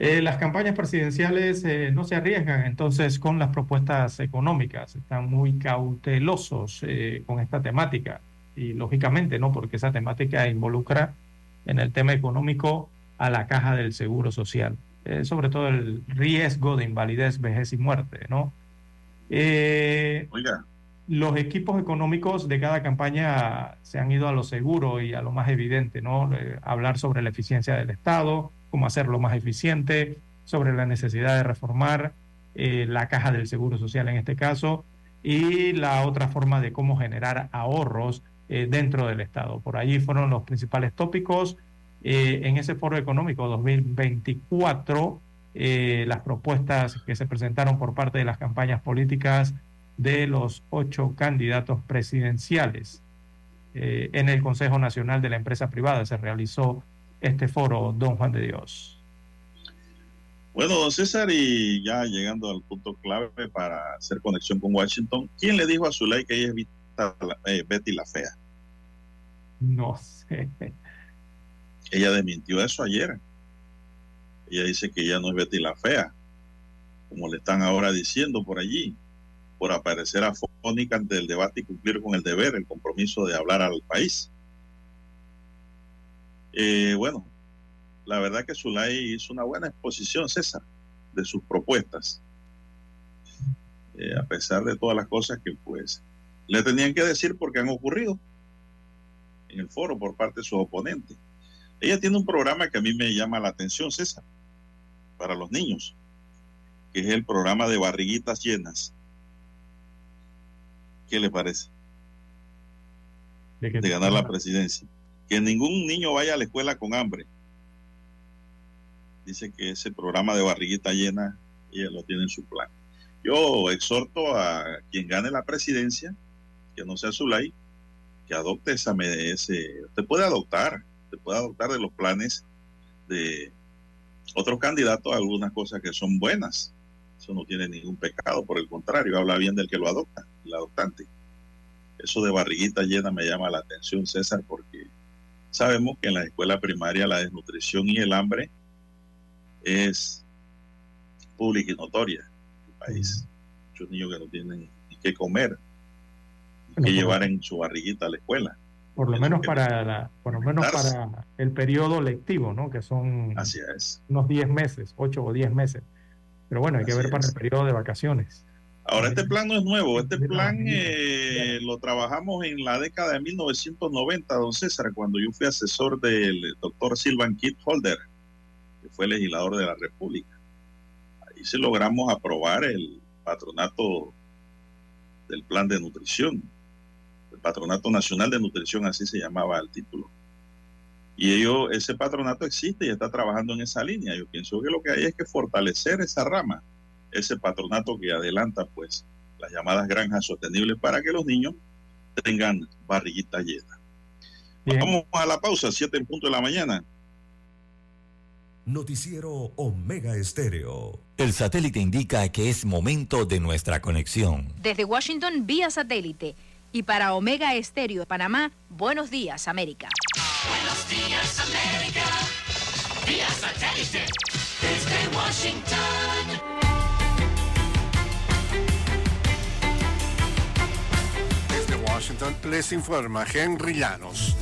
las campañas presidenciales no se arriesgan entonces con las propuestas económicas, están muy cautelosos con esta temática y lógicamente no, porque esa temática involucra en el tema económico a la caja del Seguro Social, eh, sobre todo el riesgo de invalidez, vejez y muerte, ¿no? Eh,
Oiga.
Los equipos económicos de cada campaña se han ido a lo seguro y a lo más evidente, ¿no? Eh, hablar sobre la eficiencia del Estado, cómo hacerlo más eficiente, sobre la necesidad de reformar la caja del Seguro Social en este caso, y la otra forma de cómo generar ahorros eh, dentro del Estado. Por allí fueron los principales tópicos. Eh, en ese foro económico 2024, eh, las propuestas que se presentaron por parte de las campañas políticas de los ocho candidatos presidenciales. Eh, en el Consejo Nacional de la Empresa Privada se realizó este foro, don Juan de Dios.
Bueno, don César, y ya llegando al punto clave para hacer conexión con Washington, ¿quién le dijo a Zulay que ella es eh, Betty la Fea?
No sé.
Ella desmintió eso ayer. Ella dice que ella no es Betty la Fea, como le están ahora diciendo por allí, por aparecer afónica ante el debate y cumplir con el deber, el compromiso de hablar al país. Eh, bueno, la verdad que Zulay hizo una buena exposición, César, de sus propuestas. Eh, a pesar de todas las cosas que pues le tenían que decir porque han ocurrido en el foro por parte de sus oponentes. Ella tiene un programa que a mí me llama la atención, César, para los niños, que es el programa de barriguitas llenas. ¿Qué le parece? De, de ganar la presidencia. Que ningún niño vaya a la escuela con hambre dice que ese programa de barriguita llena, ella lo tiene en su plan. Yo exhorto a quien gane la presidencia, que no sea Zulay, que adopte esa ese, usted puede adoptar, usted puede adoptar de los planes de otros candidatos algunas cosas que son buenas. Eso no tiene ningún pecado, por el contrario, habla bien del que lo adopta, el adoptante. Eso de barriguita llena me llama la atención, César, porque sabemos que en la escuela primaria la desnutrición y el hambre es pública y notoria en el país. Muchos niños que no tienen ni qué comer, ni que llevar en su barriguita a la escuela.
Por lo menos para la, por lo menos para el periodo lectivo, ¿no? Que son unos 10 meses, 8 o 10 meses. Pero bueno, hay que ver para el periodo de vacaciones.
Ahora, este plan no es nuevo. Este plan eh, lo trabajamos en la década de 1990, don César, cuando yo fui asesor del doctor Silvan Kit Holder que fue legislador de la República. Ahí se logramos aprobar el patronato del plan de nutrición, el patronato nacional de nutrición, así se llamaba el título. Y ello, ese patronato existe y está trabajando en esa línea. Yo pienso que lo que hay es que fortalecer esa rama, ese patronato que adelanta pues las llamadas granjas sostenibles para que los niños tengan barriguita llena. Vamos a la pausa, siete en punto de la mañana.
Noticiero Omega Estéreo.
El satélite indica que es momento de nuestra conexión.
Desde Washington, vía satélite. Y para Omega Estéreo de Panamá, buenos días, América.
Buenos días, América. Vía satélite. Desde Washington.
Washington les informa Henry Llanos.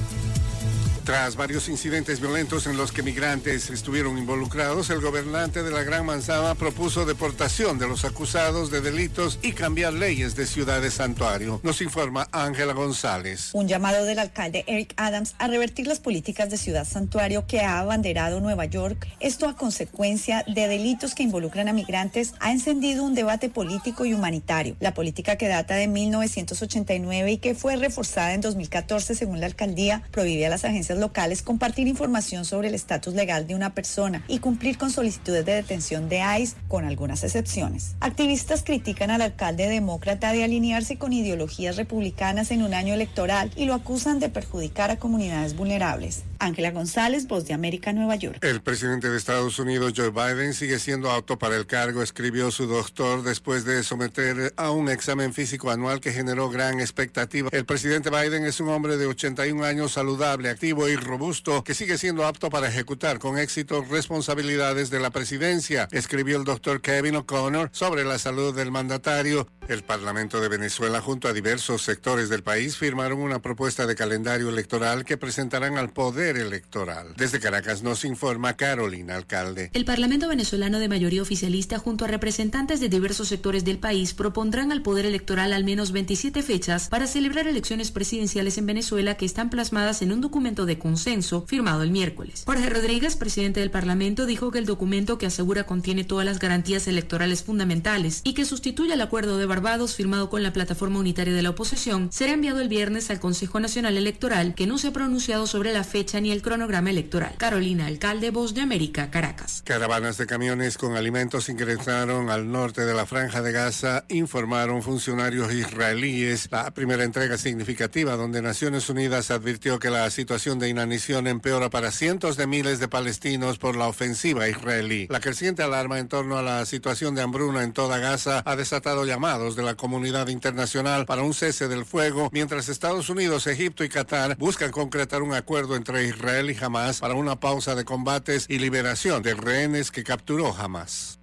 Tras varios incidentes violentos en los que migrantes estuvieron involucrados, el gobernante de la Gran Manzana propuso deportación de los acusados de delitos y cambiar leyes de ciudades santuario. Nos informa Ángela González.
Un llamado del alcalde Eric Adams a revertir las políticas de ciudad santuario que ha abanderado Nueva York, esto a consecuencia de delitos que involucran a migrantes, ha encendido un debate político y humanitario. La política que data de 1989 y que fue reforzada en 2014 según la alcaldía prohíbe a las agencias locales compartir información sobre el estatus legal de una persona y cumplir con solicitudes de detención de ICE, con algunas excepciones. Activistas critican al alcalde demócrata de alinearse con ideologías republicanas en un año electoral y lo acusan de perjudicar a comunidades vulnerables. Ángela González, Voz de América, Nueva York.
El presidente de Estados Unidos, Joe Biden, sigue siendo apto para el cargo, escribió su doctor después de someter a un examen físico anual que generó gran expectativa. El presidente Biden es un hombre de 81 años saludable, activo y robusto que sigue siendo apto para ejecutar con éxito responsabilidades de la presidencia, escribió el doctor Kevin O'Connor sobre la salud del mandatario. El Parlamento de Venezuela junto a diversos sectores del país firmaron una propuesta de calendario electoral que presentarán al Poder Electoral. Desde Caracas nos informa Carolina Alcalde.
El Parlamento venezolano de mayoría oficialista junto a representantes de diversos sectores del país propondrán al Poder Electoral al menos 27 fechas para celebrar elecciones presidenciales en Venezuela que están plasmadas en un documento de consenso firmado el miércoles. Jorge Rodríguez, presidente del Parlamento, dijo que el documento que asegura contiene todas las garantías electorales fundamentales y que sustituye al acuerdo de Barbados firmado con la plataforma unitaria de la oposición será enviado el viernes al Consejo Nacional Electoral que no se ha pronunciado sobre la fecha ni el cronograma electoral. Carolina Alcalde, Voz de América, Caracas.
Caravanas de camiones con alimentos ingresaron al norte de la franja de Gaza, informaron funcionarios israelíes. La primera entrega significativa donde Naciones Unidas advirtió que la situación de inanición empeora para cientos de miles de palestinos por la ofensiva israelí. La creciente alarma en torno a la situación de hambruna en toda Gaza ha desatado llamados de la comunidad internacional para un cese del fuego, mientras Estados Unidos, Egipto y Qatar buscan concretar un acuerdo entre Israel y Hamas para una pausa de combates y liberación de rehenes que capturó Hamas.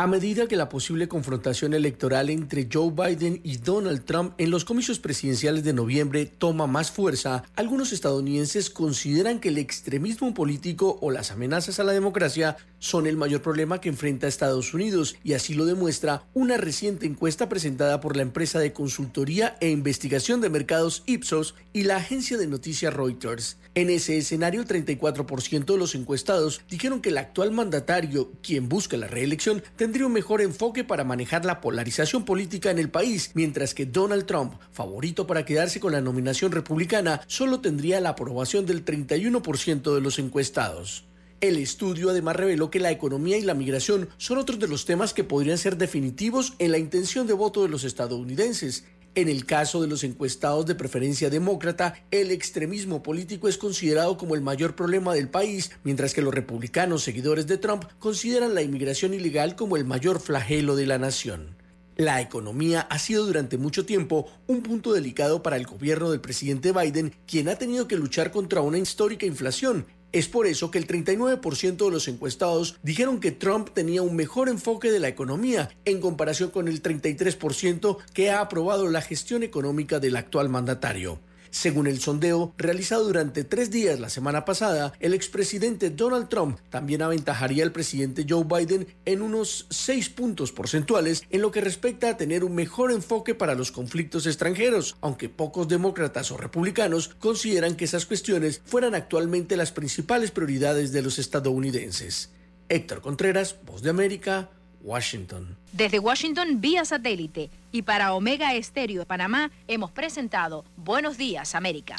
A medida que la posible confrontación electoral entre Joe Biden y Donald Trump en los comicios presidenciales de noviembre toma más fuerza, algunos estadounidenses consideran que el extremismo político o las amenazas a la democracia son el mayor problema que enfrenta Estados Unidos y así lo demuestra una reciente encuesta presentada por la empresa de consultoría e investigación de mercados Ipsos y la agencia de noticias Reuters. En ese escenario, el 34% de los encuestados dijeron que el actual mandatario, quien busca la reelección, tendría un mejor enfoque para manejar la polarización política en el país, mientras que Donald Trump, favorito para quedarse con la nominación republicana, solo tendría la aprobación del 31% de los encuestados. El estudio además reveló que la economía y la migración son otros de los temas que podrían ser definitivos en la intención de voto de los estadounidenses. En el caso de los encuestados de preferencia demócrata, el extremismo político es considerado como el mayor problema del país, mientras que los republicanos seguidores de Trump consideran la inmigración ilegal como el mayor flagelo de la nación. La economía ha sido durante mucho tiempo un punto delicado para el gobierno del presidente Biden, quien ha tenido que luchar contra una histórica inflación, es por eso que el 39% de los encuestados dijeron que Trump tenía un mejor enfoque de la economía en comparación con el 33% que ha aprobado la gestión económica del actual mandatario. Según el sondeo realizado durante tres días la semana pasada, el expresidente Donald Trump también aventajaría al presidente Joe Biden en unos seis puntos porcentuales en lo que respecta a tener un mejor enfoque para los conflictos extranjeros, aunque pocos demócratas o republicanos consideran que esas cuestiones fueran actualmente las principales prioridades de los estadounidenses. Héctor Contreras, Voz de América, Washington.
Desde Washington vía satélite y para Omega Estéreo de Panamá hemos presentado Buenos Días América.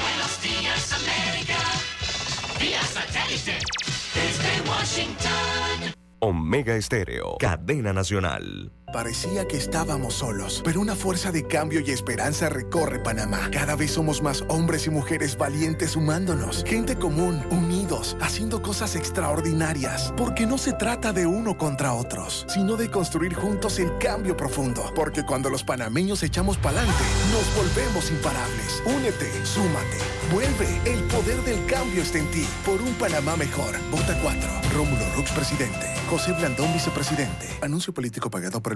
Buenos días América, vía satélite desde Washington.
Omega Estéreo, cadena nacional.
Parecía que estábamos solos, pero una fuerza de cambio y esperanza recorre Panamá. Cada vez somos más hombres y mujeres valientes sumándonos. Gente común, unidos, haciendo cosas extraordinarias. Porque no se trata de uno contra otros, sino de construir juntos el cambio profundo. Porque cuando los panameños echamos pa'lante, nos volvemos imparables. Únete, súmate, vuelve. El poder del cambio está en ti. Por un Panamá mejor. Vota 4. Rómulo Rux, presidente. José Blandón, vicepresidente. Anuncio político pagado por el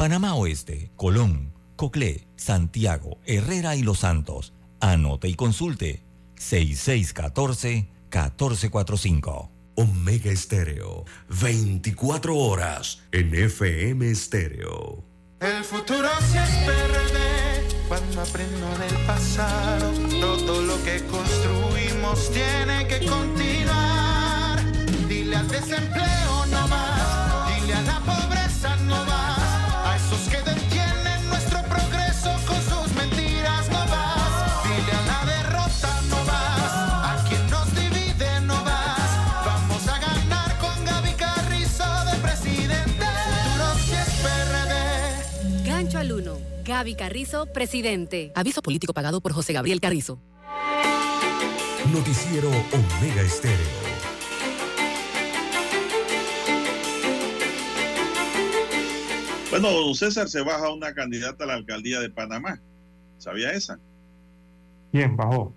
Panamá Oeste, Colón, Coclé, Santiago, Herrera y Los Santos. Anote y consulte 6614-1445.
Omega Estéreo, 24 horas en FM Estéreo.
El futuro sí es PRD cuando aprendo del pasado. Todo lo que construimos tiene que continuar. Dile al desempleo no más, dile a la pobreza no más. Gaby Carrizo, presidente.
Aviso político pagado por José Gabriel Carrizo.
Noticiero Omega Estéreo.
Bueno, don César se baja una candidata a la alcaldía de Panamá. ¿Sabía esa?
¿Quién bajó?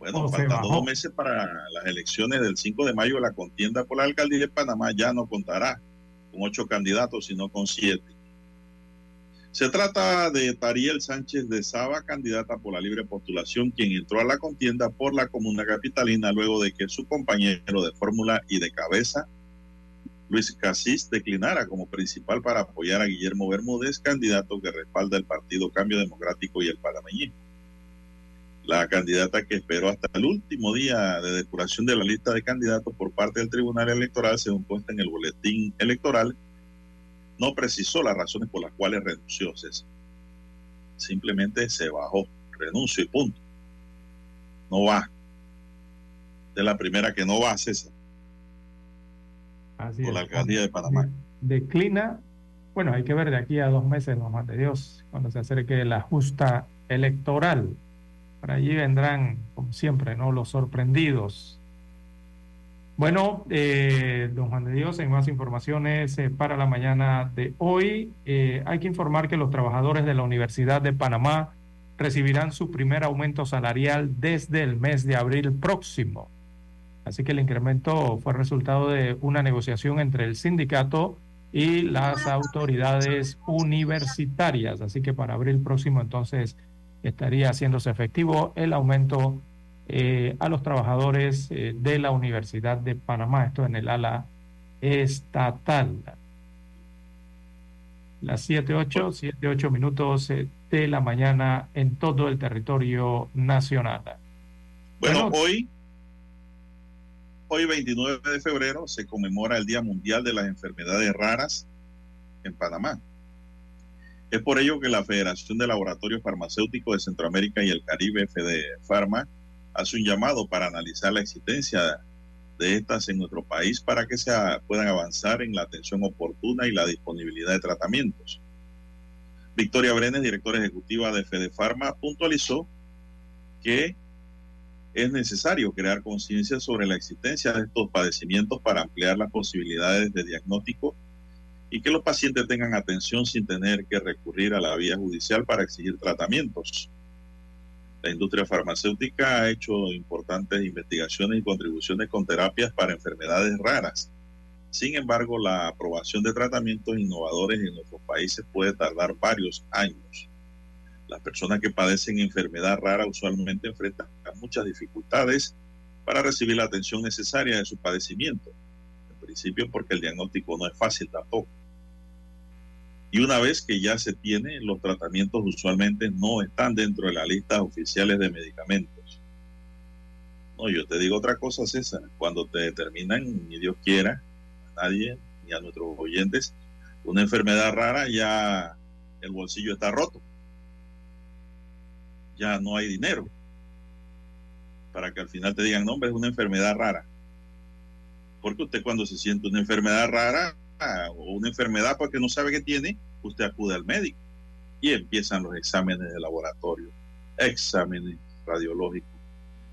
Bueno, faltan dos meses para las elecciones del 5 de mayo. La contienda por la alcaldía de Panamá ya no contará con ocho candidatos, sino con siete. Se trata de Tariel Sánchez de Saba, candidata por la libre postulación, quien entró a la contienda por la comuna capitalina luego de que su compañero de fórmula y de cabeza, Luis Casís, declinara como principal para apoyar a Guillermo Bermúdez, candidato que respalda el Partido Cambio Democrático y el panameñismo. La candidata que esperó hasta el último día de depuración de la lista de candidatos por parte del Tribunal Electoral, según puesta en el boletín electoral, no precisó las razones por las cuales renunció César. Simplemente se bajó, renuncio y punto. No va. De la primera que no va, César.
Así
por la
es.
alcaldía de Panamá.
Declina, bueno, hay que ver de aquí a dos meses, no más de Dios, cuando se acerque la justa electoral. Por allí vendrán, como siempre, ¿no? Los sorprendidos. Bueno, eh, don Juan de Dios, en más informaciones eh, para la mañana de hoy, eh, hay que informar que los trabajadores de la Universidad de Panamá recibirán su primer aumento salarial desde el mes de abril próximo. Así que el incremento fue resultado de una negociación entre el sindicato y las autoridades universitarias. Así que para abril próximo entonces estaría haciéndose efectivo el aumento eh, a los trabajadores eh, de la Universidad de Panamá, esto en el ala estatal. Las 7, 8, 7, 8 minutos eh, de la mañana en todo el territorio nacional.
Bueno, hoy, hoy 29 de febrero, se conmemora el Día Mundial de las Enfermedades Raras en Panamá. Es por ello que la Federación de Laboratorios Farmacéuticos de Centroamérica y el Caribe, FEDEFARMA, hace un llamado para analizar la existencia de estas en nuestro país para que se puedan avanzar en la atención oportuna y la disponibilidad de tratamientos. Victoria Brenes, directora ejecutiva de FEDEFARMA, puntualizó que es necesario crear conciencia sobre la existencia de estos padecimientos para ampliar las posibilidades de diagnóstico y que los pacientes tengan atención sin tener que recurrir a la vía judicial para exigir tratamientos. La industria farmacéutica ha hecho importantes investigaciones y contribuciones con terapias para enfermedades raras. Sin embargo, la aprobación de tratamientos innovadores en nuestros países puede tardar varios años. Las personas que padecen enfermedad rara usualmente enfrentan muchas dificultades para recibir la atención necesaria de su padecimiento. En principio porque el diagnóstico no es fácil tampoco. Y una vez que ya se tiene, los tratamientos usualmente no están dentro de las listas oficiales de medicamentos. No, yo te digo otra cosa, César. Cuando te determinan, ni Dios quiera, a nadie, ni a nuestros oyentes, una enfermedad rara, ya el bolsillo está roto. Ya no hay dinero. Para que al final te digan, no, hombre, es una enfermedad rara. Porque usted cuando se siente una enfermedad rara, o una enfermedad porque no sabe qué tiene, usted acude al médico y empiezan los exámenes de laboratorio, exámenes radiológicos,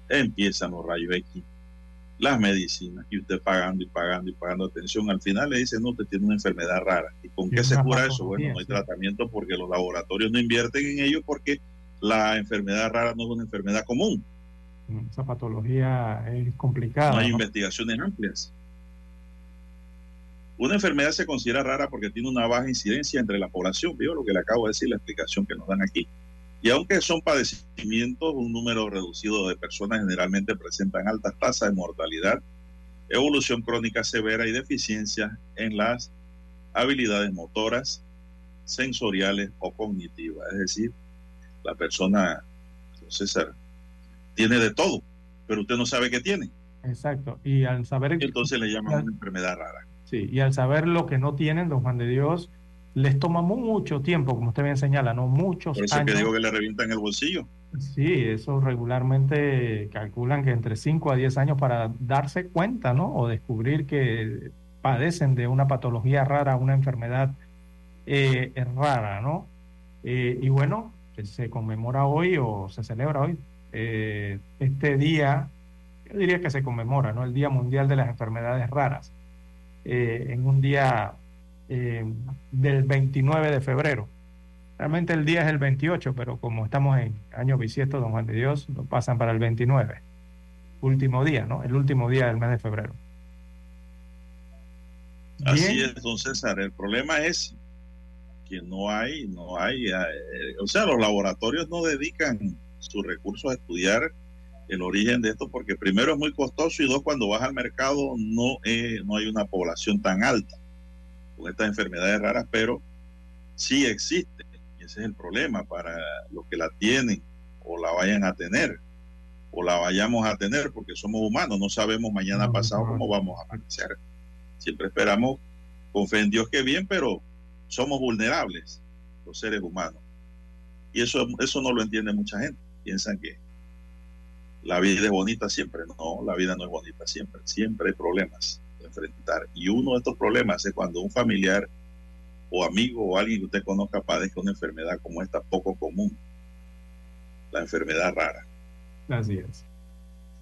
empiezan los rayos X, las medicinas y usted pagando y pagando y pagando atención. Al final le dicen, no, usted tiene una enfermedad rara. ¿Y con qué se cura eso? Bueno, no hay tratamiento porque los laboratorios no invierten en ello porque la enfermedad rara no es una enfermedad común.
Esa patología es complicada.
No hay ¿no? investigaciones amplias. Una enfermedad se considera rara porque tiene una baja incidencia entre la población. Vio lo que le acabo de decir, la explicación que nos dan aquí. Y aunque son padecimientos, un número reducido de personas generalmente presentan altas tasas de mortalidad, evolución crónica severa y deficiencia en las habilidades motoras, sensoriales o cognitivas. Es decir, la persona, César, tiene de todo, pero usted no sabe qué tiene.
Exacto. Y al saber...
Entonces le llaman una enfermedad rara.
Sí, y al saber lo que no tienen, don Juan de Dios, les toma mucho tiempo, como usted bien señala, ¿no? Muchos
Por eso
años.
que digo que le revientan el bolsillo.
Sí, eso regularmente calculan que entre 5 a 10 años para darse cuenta, ¿no? O descubrir que padecen de una patología rara, una enfermedad eh, rara, ¿no? Eh, y bueno, se conmemora hoy o se celebra hoy eh, este día, yo diría que se conmemora, ¿no? El Día Mundial de las Enfermedades Raras. Eh, en un día eh, del 29 de febrero. Realmente el día es el 28, pero como estamos en año bisiesto, don Juan de Dios, lo pasan para el 29. Último día, ¿no? El último día del mes de febrero.
Así es, don César. El problema es que no hay, no hay, eh, o sea, los laboratorios no dedican sus recursos a estudiar el origen de esto porque primero es muy costoso y dos, cuando vas al mercado no, eh, no hay una población tan alta con estas enfermedades raras, pero sí existe. Y ese es el problema para los que la tienen o la vayan a tener o la vayamos a tener porque somos humanos, no sabemos mañana pasado cómo vamos a amanecer. Siempre esperamos con fe en Dios que bien, pero somos vulnerables los seres humanos. Y eso, eso no lo entiende mucha gente. Piensan que la vida es bonita siempre. No, la vida no es bonita siempre. Siempre hay problemas que enfrentar. Y uno de estos problemas es cuando un familiar o amigo o alguien que usted conozca padezca una enfermedad como esta poco común. La enfermedad rara.
Así es.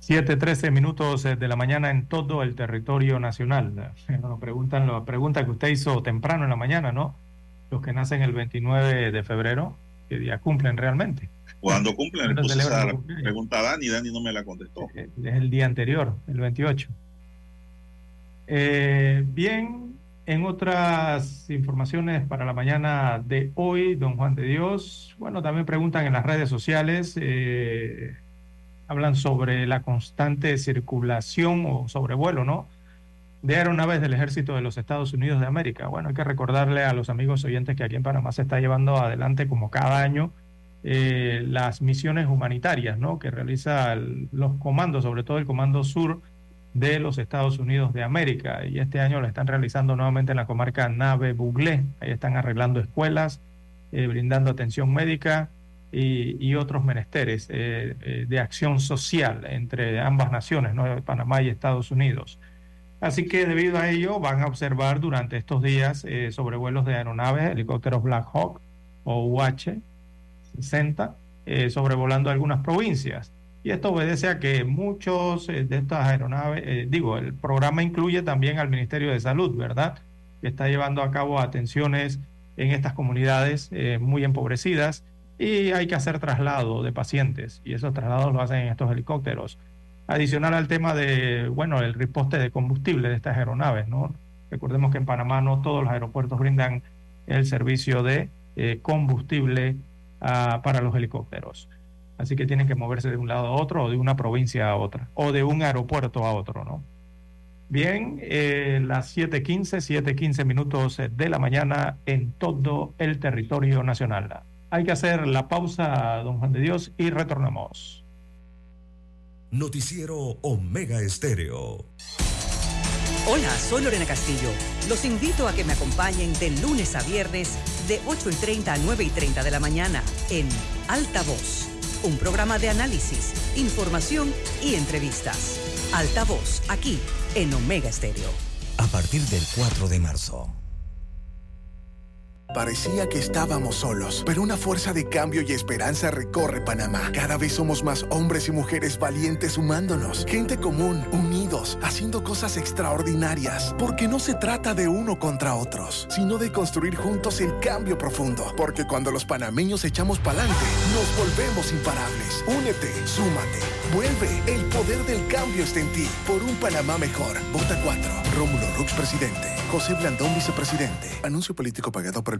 7:13 minutos de la mañana en todo el territorio nacional. (laughs) Nos preguntan la pregunta que usted hizo temprano en la mañana, ¿no? Los que nacen el 29 de febrero, ¿qué día cumplen realmente?
Cuando cumplen, le puse esa pregunta a Dani, Dani no me la contestó.
Es el día anterior, el 28. Eh, bien, en otras informaciones para la mañana de hoy, don Juan de Dios, bueno, también preguntan en las redes sociales, eh, hablan sobre la constante circulación o sobrevuelo, ¿no? De aeronaves del ejército de los Estados Unidos de América. Bueno, hay que recordarle a los amigos oyentes que aquí en Panamá se está llevando adelante como cada año eh, las misiones humanitarias, ¿no? Que realiza los comandos, sobre todo el Comando Sur de los Estados Unidos de América. Y este año lo están realizando nuevamente en la comarca Nave Buglé. Ahí están arreglando escuelas, eh, brindando atención médica y, otros menesteres eh, de acción social entre ambas naciones, ¿no? Panamá y Estados Unidos. Así que debido a ello van a observar durante estos días eh, sobrevuelos de aeronaves, helicópteros Black Hawk o UH-60, sobrevolando algunas provincias. Y esto obedece a que muchos de estas aeronaves, digo, el programa incluye también al Ministerio de Salud, ¿verdad? Que está llevando a cabo atenciones en estas comunidades muy empobrecidas y hay que hacer traslado de pacientes y esos traslados lo hacen en estos helicópteros. Adicional al tema de, bueno, el riposte de combustible de estas aeronaves, ¿no? Recordemos que en Panamá no todos los aeropuertos brindan el servicio de eh, combustible para los helicópteros. Así que tienen que moverse de un lado a otro o de una provincia a otra o de un aeropuerto a otro, ¿no? Bien, eh, las 7.15, 7.15 minutos de la mañana en todo el territorio nacional. Hay que hacer la pausa, don Juan de Dios, y retornamos.
Noticiero Omega Estéreo.
Hola, soy Lorena Castillo. Los invito a que me acompañen de lunes a viernes de 8 y 30 a 9 y 30 de la mañana en Alta Voz, un programa de análisis, información y entrevistas. Alta Voz, aquí en Omega Estéreo.
A partir del 4 de marzo.
Parecía que estábamos solos, pero una fuerza de cambio y esperanza recorre Panamá. Cada vez somos más hombres y mujeres valientes sumándonos. Gente común, unidos, haciendo cosas extraordinarias. Porque no se trata de uno contra otros, sino de construir juntos el cambio profundo. Porque cuando los panameños echamos pa'lante, nos volvemos imparables. Únete, súmate, vuelve. El poder del cambio está en ti. Por un Panamá mejor. Vota 4. Rómulo Rux, presidente. José Blandón, vicepresidente. Anuncio político pagado por el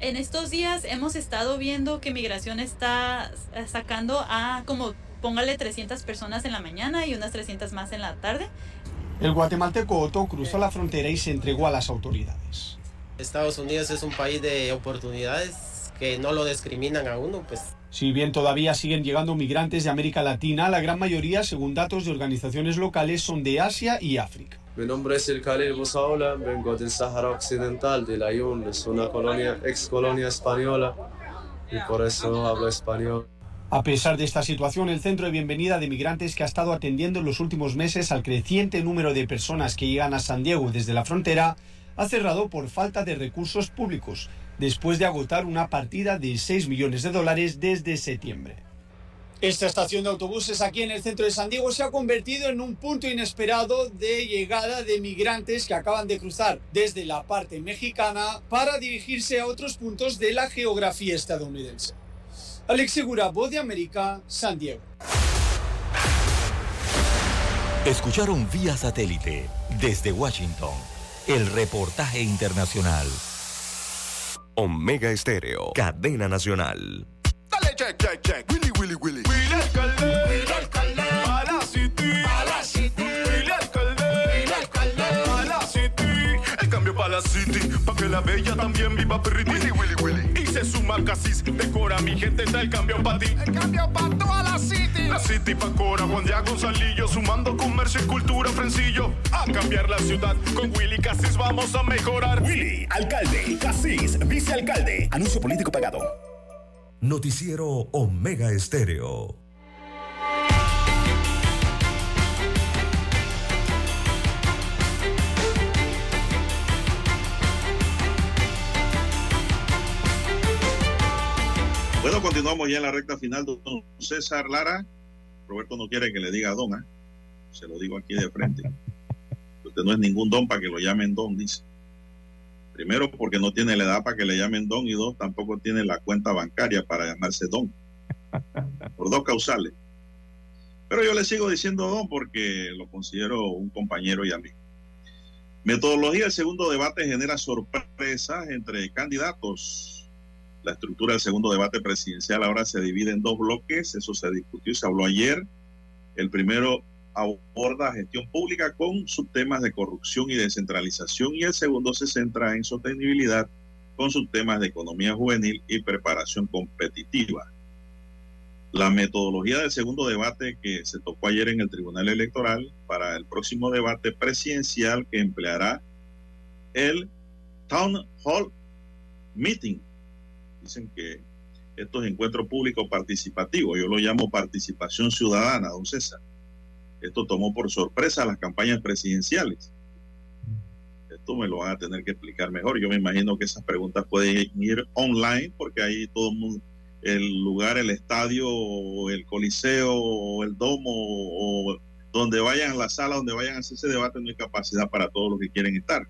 En estos días hemos estado viendo que migración está sacando a como póngale 300 personas en la mañana y unas 300 más en la tarde.
El guatemalteco Otto cruzó la frontera y se entregó a las autoridades.
Estados Unidos es un país de oportunidades
que no lo discriminan a uno, pues
Si bien todavía siguen llegando migrantes de América Latina, la gran mayoría, según datos de organizaciones locales, son de Asia y África.
Mi nombre es El Khalil Bosaola, vengo del Sahara Occidental, de la Yun, es una colonia, ex colonia española, y por eso hablo español.
A pesar de esta situación, el centro de bienvenida de migrantes que ha estado atendiendo en los últimos meses al creciente número de personas que llegan a San Diego desde la frontera ha cerrado por falta de recursos públicos, después de agotar una partida de 6 millones de dólares desde septiembre. Esta estación de autobuses aquí en el centro de San Diego se ha convertido en un punto inesperado de llegada de migrantes que acaban de cruzar desde la parte mexicana para dirigirse a otros puntos de la geografía estadounidense. Alex Segura, Voz de América, San Diego.
Escucharon vía satélite desde Washington el reportaje internacional.
Omega Estéreo, cadena nacional.
Dale check, check, check. Willy, Willy, Willy. Willy alcalde. Willy alcalde. A la city. A la city. Willy alcalde. Willy alcalde. A la city. El cambio para la city. Pa' que la bella también viva perriti. Willy, Willy, Willy. Y se suma Casis. Decora mi gente, está el cambio para ti. El cambio para toda la city. La city pa' Cora, Juan Diego Gonzalillo. Sumando comercio y cultura, Frencillo. A cambiar la ciudad. Con Willy Casis vamos a mejorar.
Willy, alcalde, Casís, vicealcalde. Anuncio político pagado.
Noticiero Omega Estéreo.
Bueno, continuamos ya en la recta final. Don César Lara. Roberto no quiere que le diga don, ¿ah? Se lo digo aquí de frente. Usted no es ningún don para que lo llamen don, dice. Primero, porque no tiene la edad para que le llamen don, y dos, tampoco tiene la cuenta bancaria para llamarse don. (laughs) Por dos causales. Pero yo le sigo diciendo don porque lo considero un compañero y amigo. Metodología del segundo debate genera sorpresas entre candidatos. La estructura del segundo debate presidencial ahora se divide en dos bloques. Eso se discutió y se habló ayer. El primero aborda gestión pública con subtemas de corrupción y descentralización y el segundo se centra en sostenibilidad con subtemas de economía juvenil y preparación competitiva. La metodología del segundo debate que se tocó ayer en el Tribunal Electoral para el próximo debate presidencial que empleará el Town Hall Meeting. Dicen que estos encuentros públicos participativos, yo lo llamo participación ciudadana, don César. Esto tomó por sorpresa las campañas presidenciales. Esto me lo van a tener que explicar mejor. Yo me imagino que esas preguntas pueden ir online porque ahí todo el mundo, el lugar, el estadio, el coliseo, el domo, o donde vayan a la sala, donde vayan a hacer ese debate, no hay capacidad para todos los que quieren estar.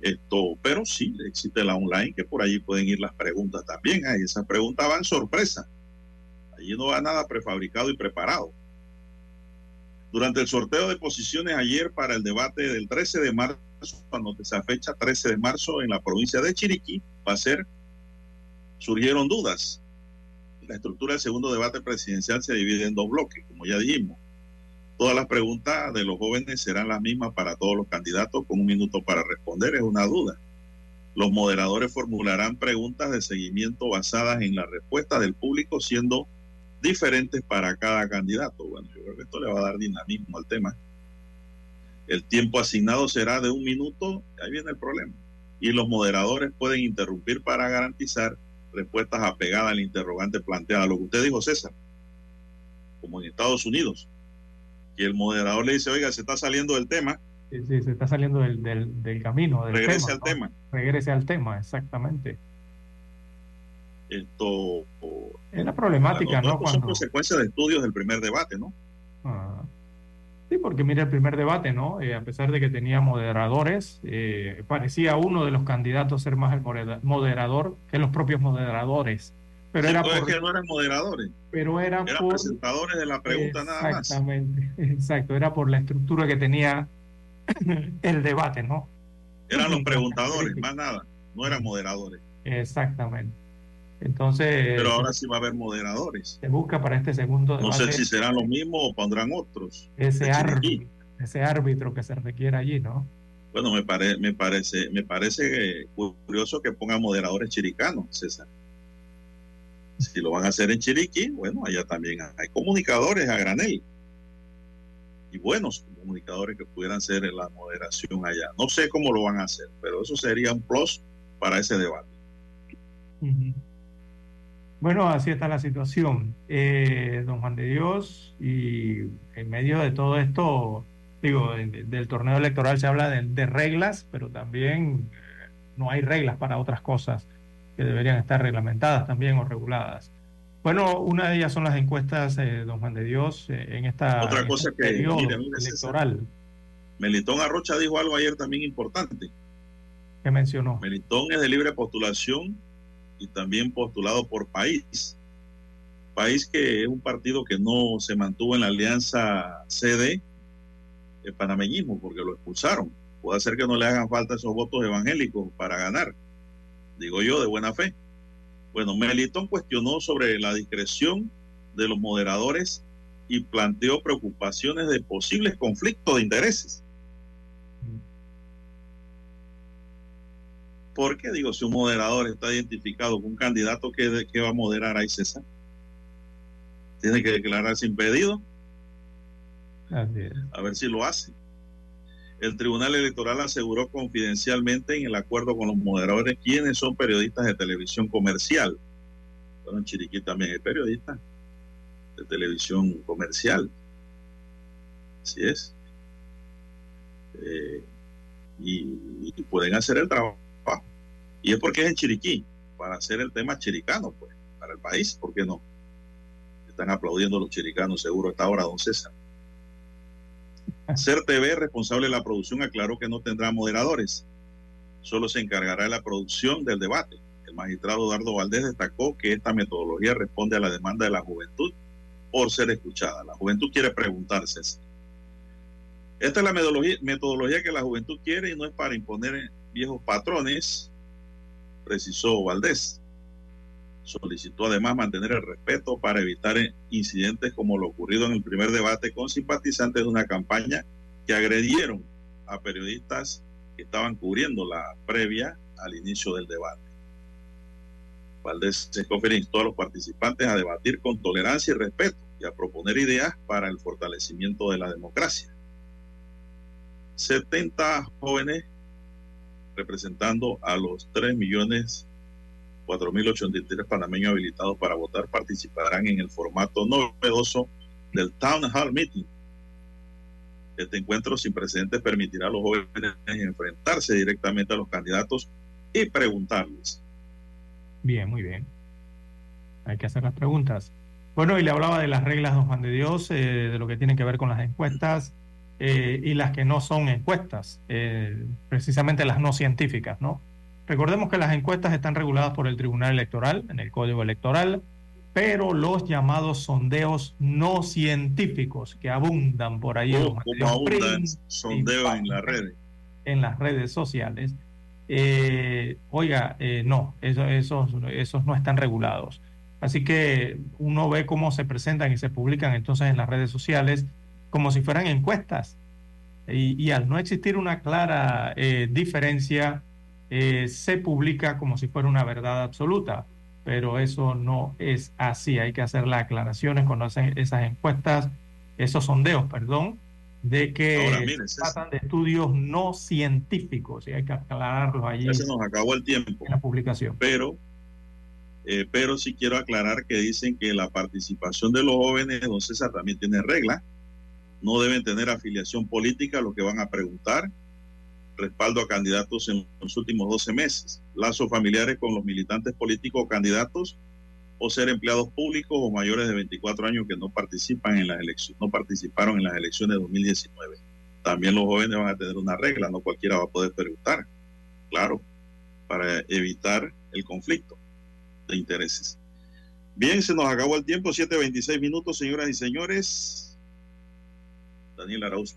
Esto, pero sí existe la online, que por allí pueden ir las preguntas también. Ahí esas preguntas van sorpresa. Allí no va nada prefabricado y preparado. Durante el sorteo de posiciones ayer para el debate del 13 de marzo, cuando esa fecha 13 de marzo en la provincia de Chiriquí, va a ser, surgieron dudas. La estructura del segundo debate presidencial se divide en dos bloques, como ya dijimos. Todas las preguntas de los jóvenes serán las mismas para todos los candidatos, con un minuto para responder, es una duda. Los moderadores formularán preguntas de seguimiento basadas en la respuesta del público, siendo diferentes para cada candidato. Bueno, yo creo que esto le va a dar dinamismo al tema. El tiempo asignado será de un minuto, ahí viene el problema. Y los moderadores pueden interrumpir para garantizar respuestas apegadas al interrogante planteada. Lo que usted dijo, César, como en Estados Unidos, que el moderador le dice, oiga, se está saliendo del tema.
Sí, sí, se está saliendo del, del, del camino. Del
Regrese
tema,
al
¿no?
tema.
Regrese al tema, exactamente.
Esto
Es la problemática, ¿no?
son
Cuando,
consecuencias de estudios del primer debate, ¿no?
Ah. Sí, porque mira el primer debate, ¿no? Eh, a pesar de que tenía moderadores, eh, parecía uno de los candidatos ser más el modera- moderador que los propios moderadores. Pero
Sí,
era por,
que no eran moderadores,
pero era
eran
por
presentadores de la pregunta nada más.
exactamente, (laughs) exacto, era por la estructura que tenía (laughs) el debate, ¿no?
Eran los (laughs) preguntadores, más nada. No eran moderadores.
Exactamente. Entonces,
Pero ahora sí va a haber moderadores.
se busca para este segundo
No
debate
sé si serán los mismos o pondrán otros.
ese árbitro, ese árbitro que se requiere allí, ¿no?
Bueno, me, pare, me parece, me parece curioso que pongan moderadores chiricanos, César. Si lo van a hacer en Chiriquí, bueno, allá también hay comunicadores a granel. Y buenos comunicadores que pudieran ser en la moderación allá. No sé cómo lo van a hacer, pero eso sería un plus para ese debate.
Bueno, así está la situación. Eh, don Juan de Dios, y en medio de todo esto, digo, del torneo electoral se habla de, reglas, pero también eh, no hay reglas para otras cosas que deberían estar reglamentadas también o reguladas. Bueno, una de ellas son las encuestas, eh, don Juan de Dios, en esta
otra cosa
este
que
electoral.
Melitón Arrocha dijo algo ayer también importante.
¿Qué mencionó?
Melitón es de libre postulación y también postulado por país. País que es un partido que no se mantuvo en la alianza CD, el panameñismo, porque lo expulsaron. Puede ser que no le hagan falta esos votos evangélicos para ganar, digo yo, de buena fe. Bueno, Melitón cuestionó sobre la discreción de los moderadores y planteó preocupaciones de posibles conflictos de intereses. ¿Por qué digo si un moderador está identificado con un candidato que, que va a moderar ahí César? Tiene que declararse impedido. A ver si lo hace. El Tribunal Electoral aseguró confidencialmente en el acuerdo con los moderadores quienes son periodistas de televisión comercial. Bueno, en Chiriquí también hay periodistas de televisión comercial. Así es. Eh, y, pueden hacer el trabajo y es porque es en Chiriquí, para hacer el tema chiricano, pues, para el país, ¿por qué no? Están aplaudiendo los chiricanos, seguro, a esta hora, don César. Ser TV, responsable de la producción, aclaró que no tendrá moderadores. Solo se encargará de la producción del debate. El magistrado Eduardo Valdés destacó que esta metodología responde a la demanda de la juventud por ser escuchada. La juventud quiere preguntarse. Esta es la metodología, metodología que la juventud quiere y no es para imponer viejos patrones precisó Valdés. Solicitó además mantener el respeto para evitar incidentes como lo ocurrido en el primer debate con simpatizantes de una campaña que agredieron a periodistas que estaban cubriendo la previa al inicio del debate. Valdés se instó a los participantes a debatir con tolerancia y respeto y a proponer ideas para el fortalecimiento de la democracia. 70 jóvenes representando a los 3 millones 4.083 panameños habilitados para votar, participarán en el formato novedoso del Town Hall Meeting. Este encuentro sin precedentes permitirá a los jóvenes enfrentarse directamente a los candidatos y preguntarles.
Bien, muy bien. Hay que hacer las preguntas. Bueno, y le hablaba de las reglas, don Juan de Dios, eh, de lo que tiene que ver con las encuestas eh, y las que no son encuestas, eh, precisamente las no científicas, ¿no? Recordemos que las encuestas están reguladas por el Tribunal Electoral, en el Código Electoral, pero los llamados sondeos no científicos que abundan por ahí,
oh, como abundan sondeos en las redes,
en las redes sociales, eh, oiga, no, eso, esos, esos no están regulados. Así que uno ve cómo se presentan y se publican entonces en las redes sociales como si fueran encuestas. Y, al no existir una clara eh, diferencia, eh, se publica como si fuera una verdad absoluta, pero eso no es así. Hay que hacer las aclaraciones cuando hacen esas encuestas, esos sondeos, perdón, de que tratan de estudios no científicos y hay que aclararlo allí.
Ya se nos acabó el tiempo.
En la publicación.
Pero, eh, pero sí quiero aclarar que dicen que la participación de los jóvenes, don César, también tiene reglas no deben tener afiliación política, lo que van a preguntar, respaldo a candidatos en los últimos 12 meses, lazos familiares con los militantes políticos o candidatos, o ser empleados públicos o mayores de 24 años que no participan en las elecciones, no participaron en las elecciones de 2019. También los jóvenes van a tener una regla, no cualquiera va a poder preguntar, claro, para evitar el conflicto de intereses. Bien, se nos acabó el tiempo, 7.26 minutos, señoras y señores. Daniel Arauz